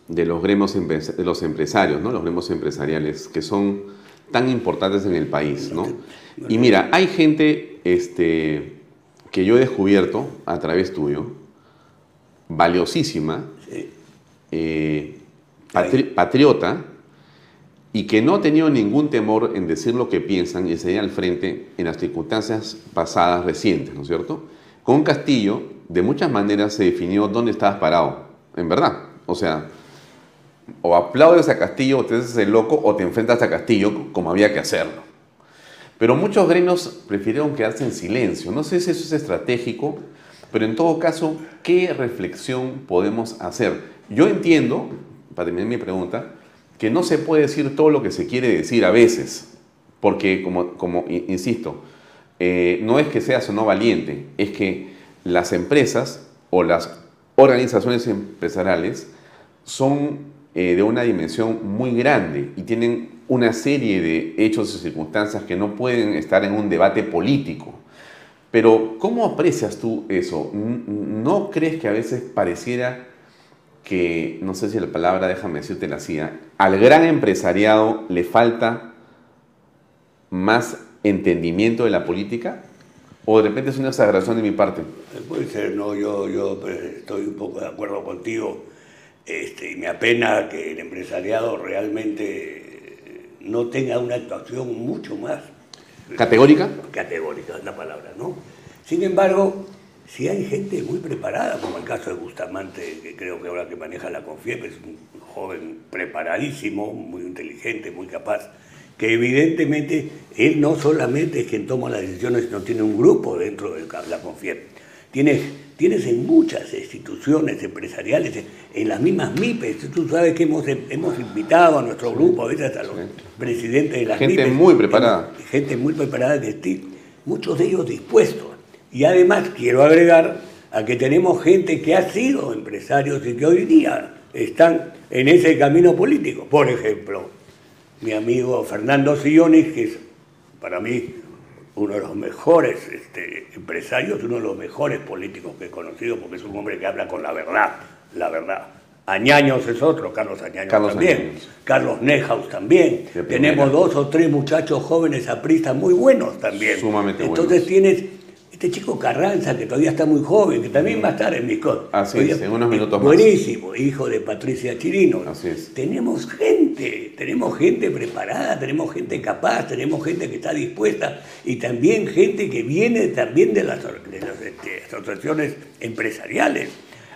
de los gremios de los empresarios, ¿no? los gremios empresariales, que son tan importantes en el país. ¿no? Y mira, hay gente este, que yo he descubierto a través tuyo, valiosísima, eh, patriota y que no ha tenido ningún temor en decir lo que piensan y seguir al frente en las circunstancias pasadas recientes, ¿no es cierto? Con Castillo, de muchas maneras se definió dónde estabas parado, en verdad. O sea, o aplaudes a Castillo, o te haces el loco, o te enfrentas a Castillo como había que hacerlo. Pero muchos gremios prefirieron quedarse en silencio. No sé si eso es estratégico, pero en todo caso, ¿qué reflexión podemos hacer? Yo entiendo, para terminar mi pregunta, que no se puede decir todo lo que se quiere decir a veces, porque como, insisto, eh, no es que seas o no valiente, es que las empresas o las organizaciones empresariales son eh, de una dimensión muy grande y tienen una serie de hechos y circunstancias que no pueden estar en un debate político. Pero ¿cómo aprecias tú eso? ¿No crees que a veces pareciera que, no sé si la palabra, déjame decirte la hacía, al gran empresariado le falta más entendimiento de la política? ¿O de repente es una exageración de mi parte? Eh, puede ser, no, yo, yo pues, estoy un poco de acuerdo contigo. Este, y me apena que el empresariado realmente no tenga una actuación mucho más. ¿Categórica? Categórica es la palabra, ¿no? Sin embargo, si hay gente muy preparada, como el caso de Bustamante, que creo que ahora que maneja la CONFIEP es un joven preparadísimo, muy inteligente, muy capaz, que evidentemente él no solamente es quien toma las decisiones, sino tiene un grupo dentro de la CONFIEP. Tienes, tienes en muchas instituciones empresariales, en las mismas MIPES, tú sabes que hemos, hemos invitado a nuestro grupo, a veces a los presidentes de las gente MIPES. Gente muy preparada. Gente muy preparada que muchos de ellos dispuestos. Y además quiero agregar a que tenemos gente que ha sido empresarios y que hoy día están en ese camino político. Por ejemplo, mi amigo Fernando Sillones, que es para mí uno de los mejores este, empresarios, uno de los mejores políticos que he conocido, porque es un hombre que habla con la verdad, la verdad. Añaños es otro, Carlos Añaños también, Carlos Nehaus también. Tenemos dos o tres muchachos jóvenes apristas muy buenos también. Sumamente Entonces tienes este chico Carranza, que todavía está muy joven, que también va a estar en Miscot. Así es, en unos minutos más. Buenísimo, hijo de Patricia Chirino. Así es. Tenemos gente, tenemos gente preparada, tenemos gente capaz, tenemos gente que está dispuesta y también gente que viene también de las, este, asociaciones empresariales.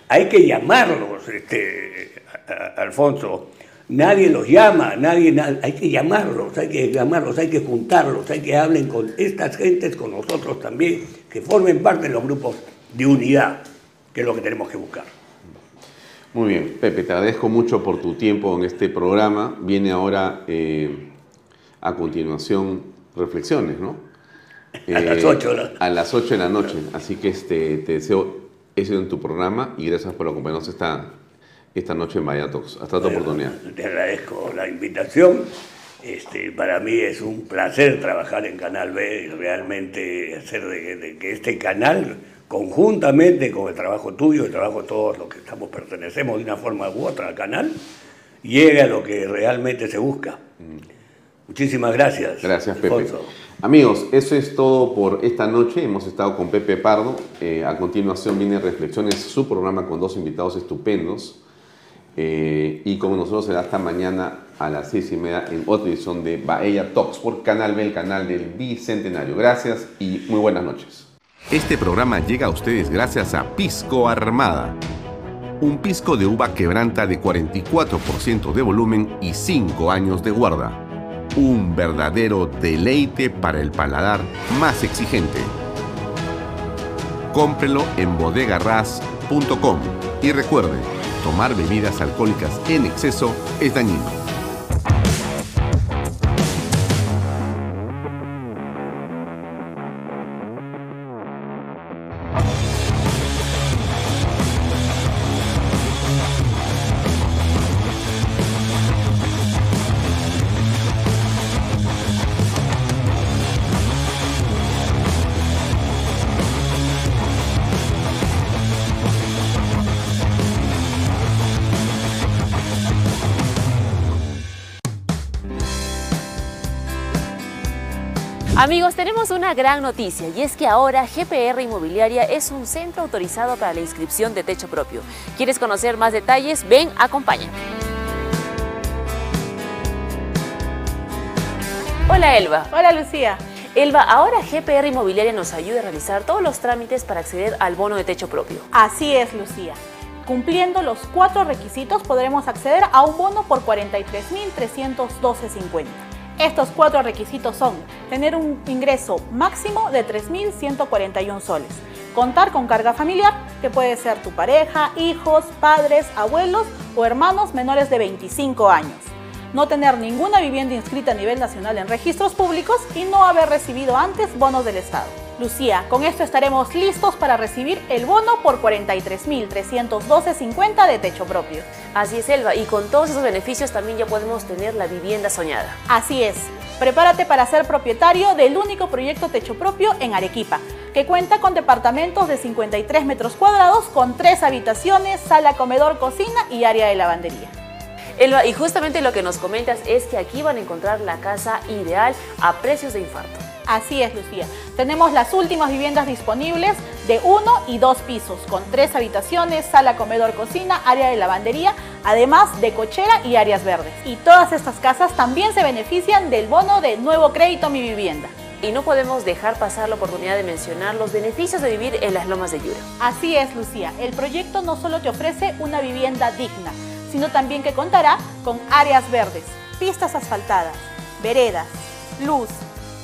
Hay que llamarlos, este, Alfonso. Nadie los llama, nadie, hay que llamarlos, hay que llamarlos, hay que juntarlos, hay que hablen con estas gentes, con nosotros también, que formen parte de los grupos de unidad, que es lo que tenemos que buscar. Muy bien, Pepe, te agradezco mucho por tu tiempo en este programa. Viene ahora eh, a continuación reflexiones, ¿no? a las 8 eh, A las 8 de la noche. Así que este, te deseo éxito en tu programa y gracias por acompañarnos esta, esta noche en Mayatox. Hasta otra oportunidad. Te agradezco la invitación. Este, para mí es un placer trabajar en Canal B y realmente hacer de, que este canal, conjuntamente con el trabajo tuyo, el trabajo de todos los que estamos pertenecemos de una forma u otra al canal, llegue a lo que realmente se busca. Muchísimas gracias. Gracias, Pepe. Amigos, eso es todo por esta noche. Hemos estado con Pepe Pardo. Eh, a continuación viene Reflexiones, su programa con dos invitados estupendos. Eh, y como nosotros será hasta mañana a las seis y media en otra edición de Bahía Talks por Canal B, el canal del Bicentenario. Gracias y muy buenas noches. Este programa llega a ustedes gracias a Pisco Armada. Un pisco de uva quebranta de 44% de volumen y 5 años de guarda. Un verdadero deleite para el paladar más exigente. Cómprelo en bodegarras.com y recuerde, tomar bebidas alcohólicas en exceso es dañino. Tenemos una gran noticia y es que ahora GPR Inmobiliaria es un centro autorizado para la inscripción de techo propio. ¿Quieres conocer más detalles? Ven, acompáñame. Hola Elba. Hola Lucía. Elba, ahora GPR Inmobiliaria nos ayuda a realizar todos los trámites para acceder al bono de techo propio. Así es, Lucía. Cumpliendo los cuatro requisitos podremos acceder a un bono por 43.312.50. Estos cuatro requisitos son tener un ingreso máximo de 3.141 soles, contar con carga familiar, que puede ser tu pareja, hijos, padres, abuelos o hermanos menores de 25 años, no tener ninguna vivienda inscrita a nivel nacional en registros públicos y no haber recibido antes bonos del Estado. Lucía, con esto estaremos listos para recibir el bono por 43.312.50 de techo propio. Así es, Elba, y con todos esos beneficios también ya podemos tener la vivienda soñada. Así es. Prepárate para ser propietario del único proyecto techo propio en Arequipa, que cuenta con departamentos de 53 metros cuadrados con tres habitaciones, sala, comedor, cocina y área de lavandería. Elba, y justamente lo que nos comentas es que aquí van a encontrar la casa ideal a precios de infarto. Así es, Lucía. Tenemos las últimas viviendas disponibles de uno y dos pisos, con tres habitaciones, sala, comedor, cocina, área de lavandería, además de cochera y áreas verdes. Y todas estas casas también se benefician del bono de nuevo crédito Mi Vivienda. Y no podemos dejar pasar la oportunidad de mencionar los beneficios de vivir en las lomas de Yura. Así es, Lucía. El proyecto no solo te ofrece una vivienda digna, sino también que contará con áreas verdes, pistas asfaltadas, veredas, luz,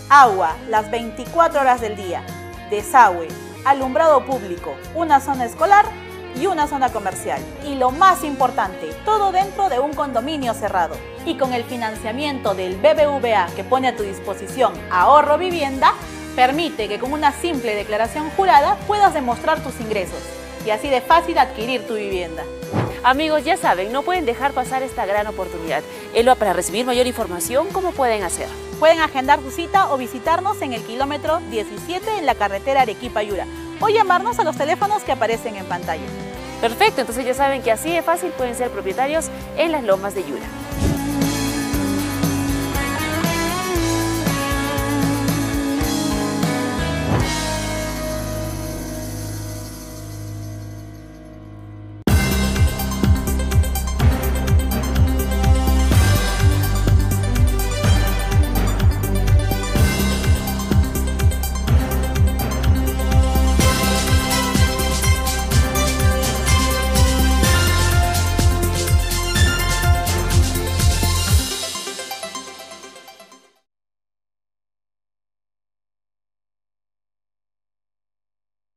agua las 24 horas del día, desagüe, alumbrado público, una zona escolar y una zona comercial. Y lo más importante, todo dentro de un condominio cerrado. Y con el financiamiento del BBVA que pone a tu disposición ahorro vivienda, Permite que con una simple declaración jurada puedas demostrar tus ingresos y así de fácil adquirir tu vivienda. Amigos, ya saben, no pueden dejar pasar esta gran oportunidad. Elba, para recibir mayor información, ¿cómo pueden hacer? Pueden agendar su cita o visitarnos en el kilómetro 17 en la carretera Arequipa-Yura o llamarnos a los teléfonos que aparecen en pantalla. Perfecto, entonces ya saben que así de fácil pueden ser propietarios en las lomas de Yura.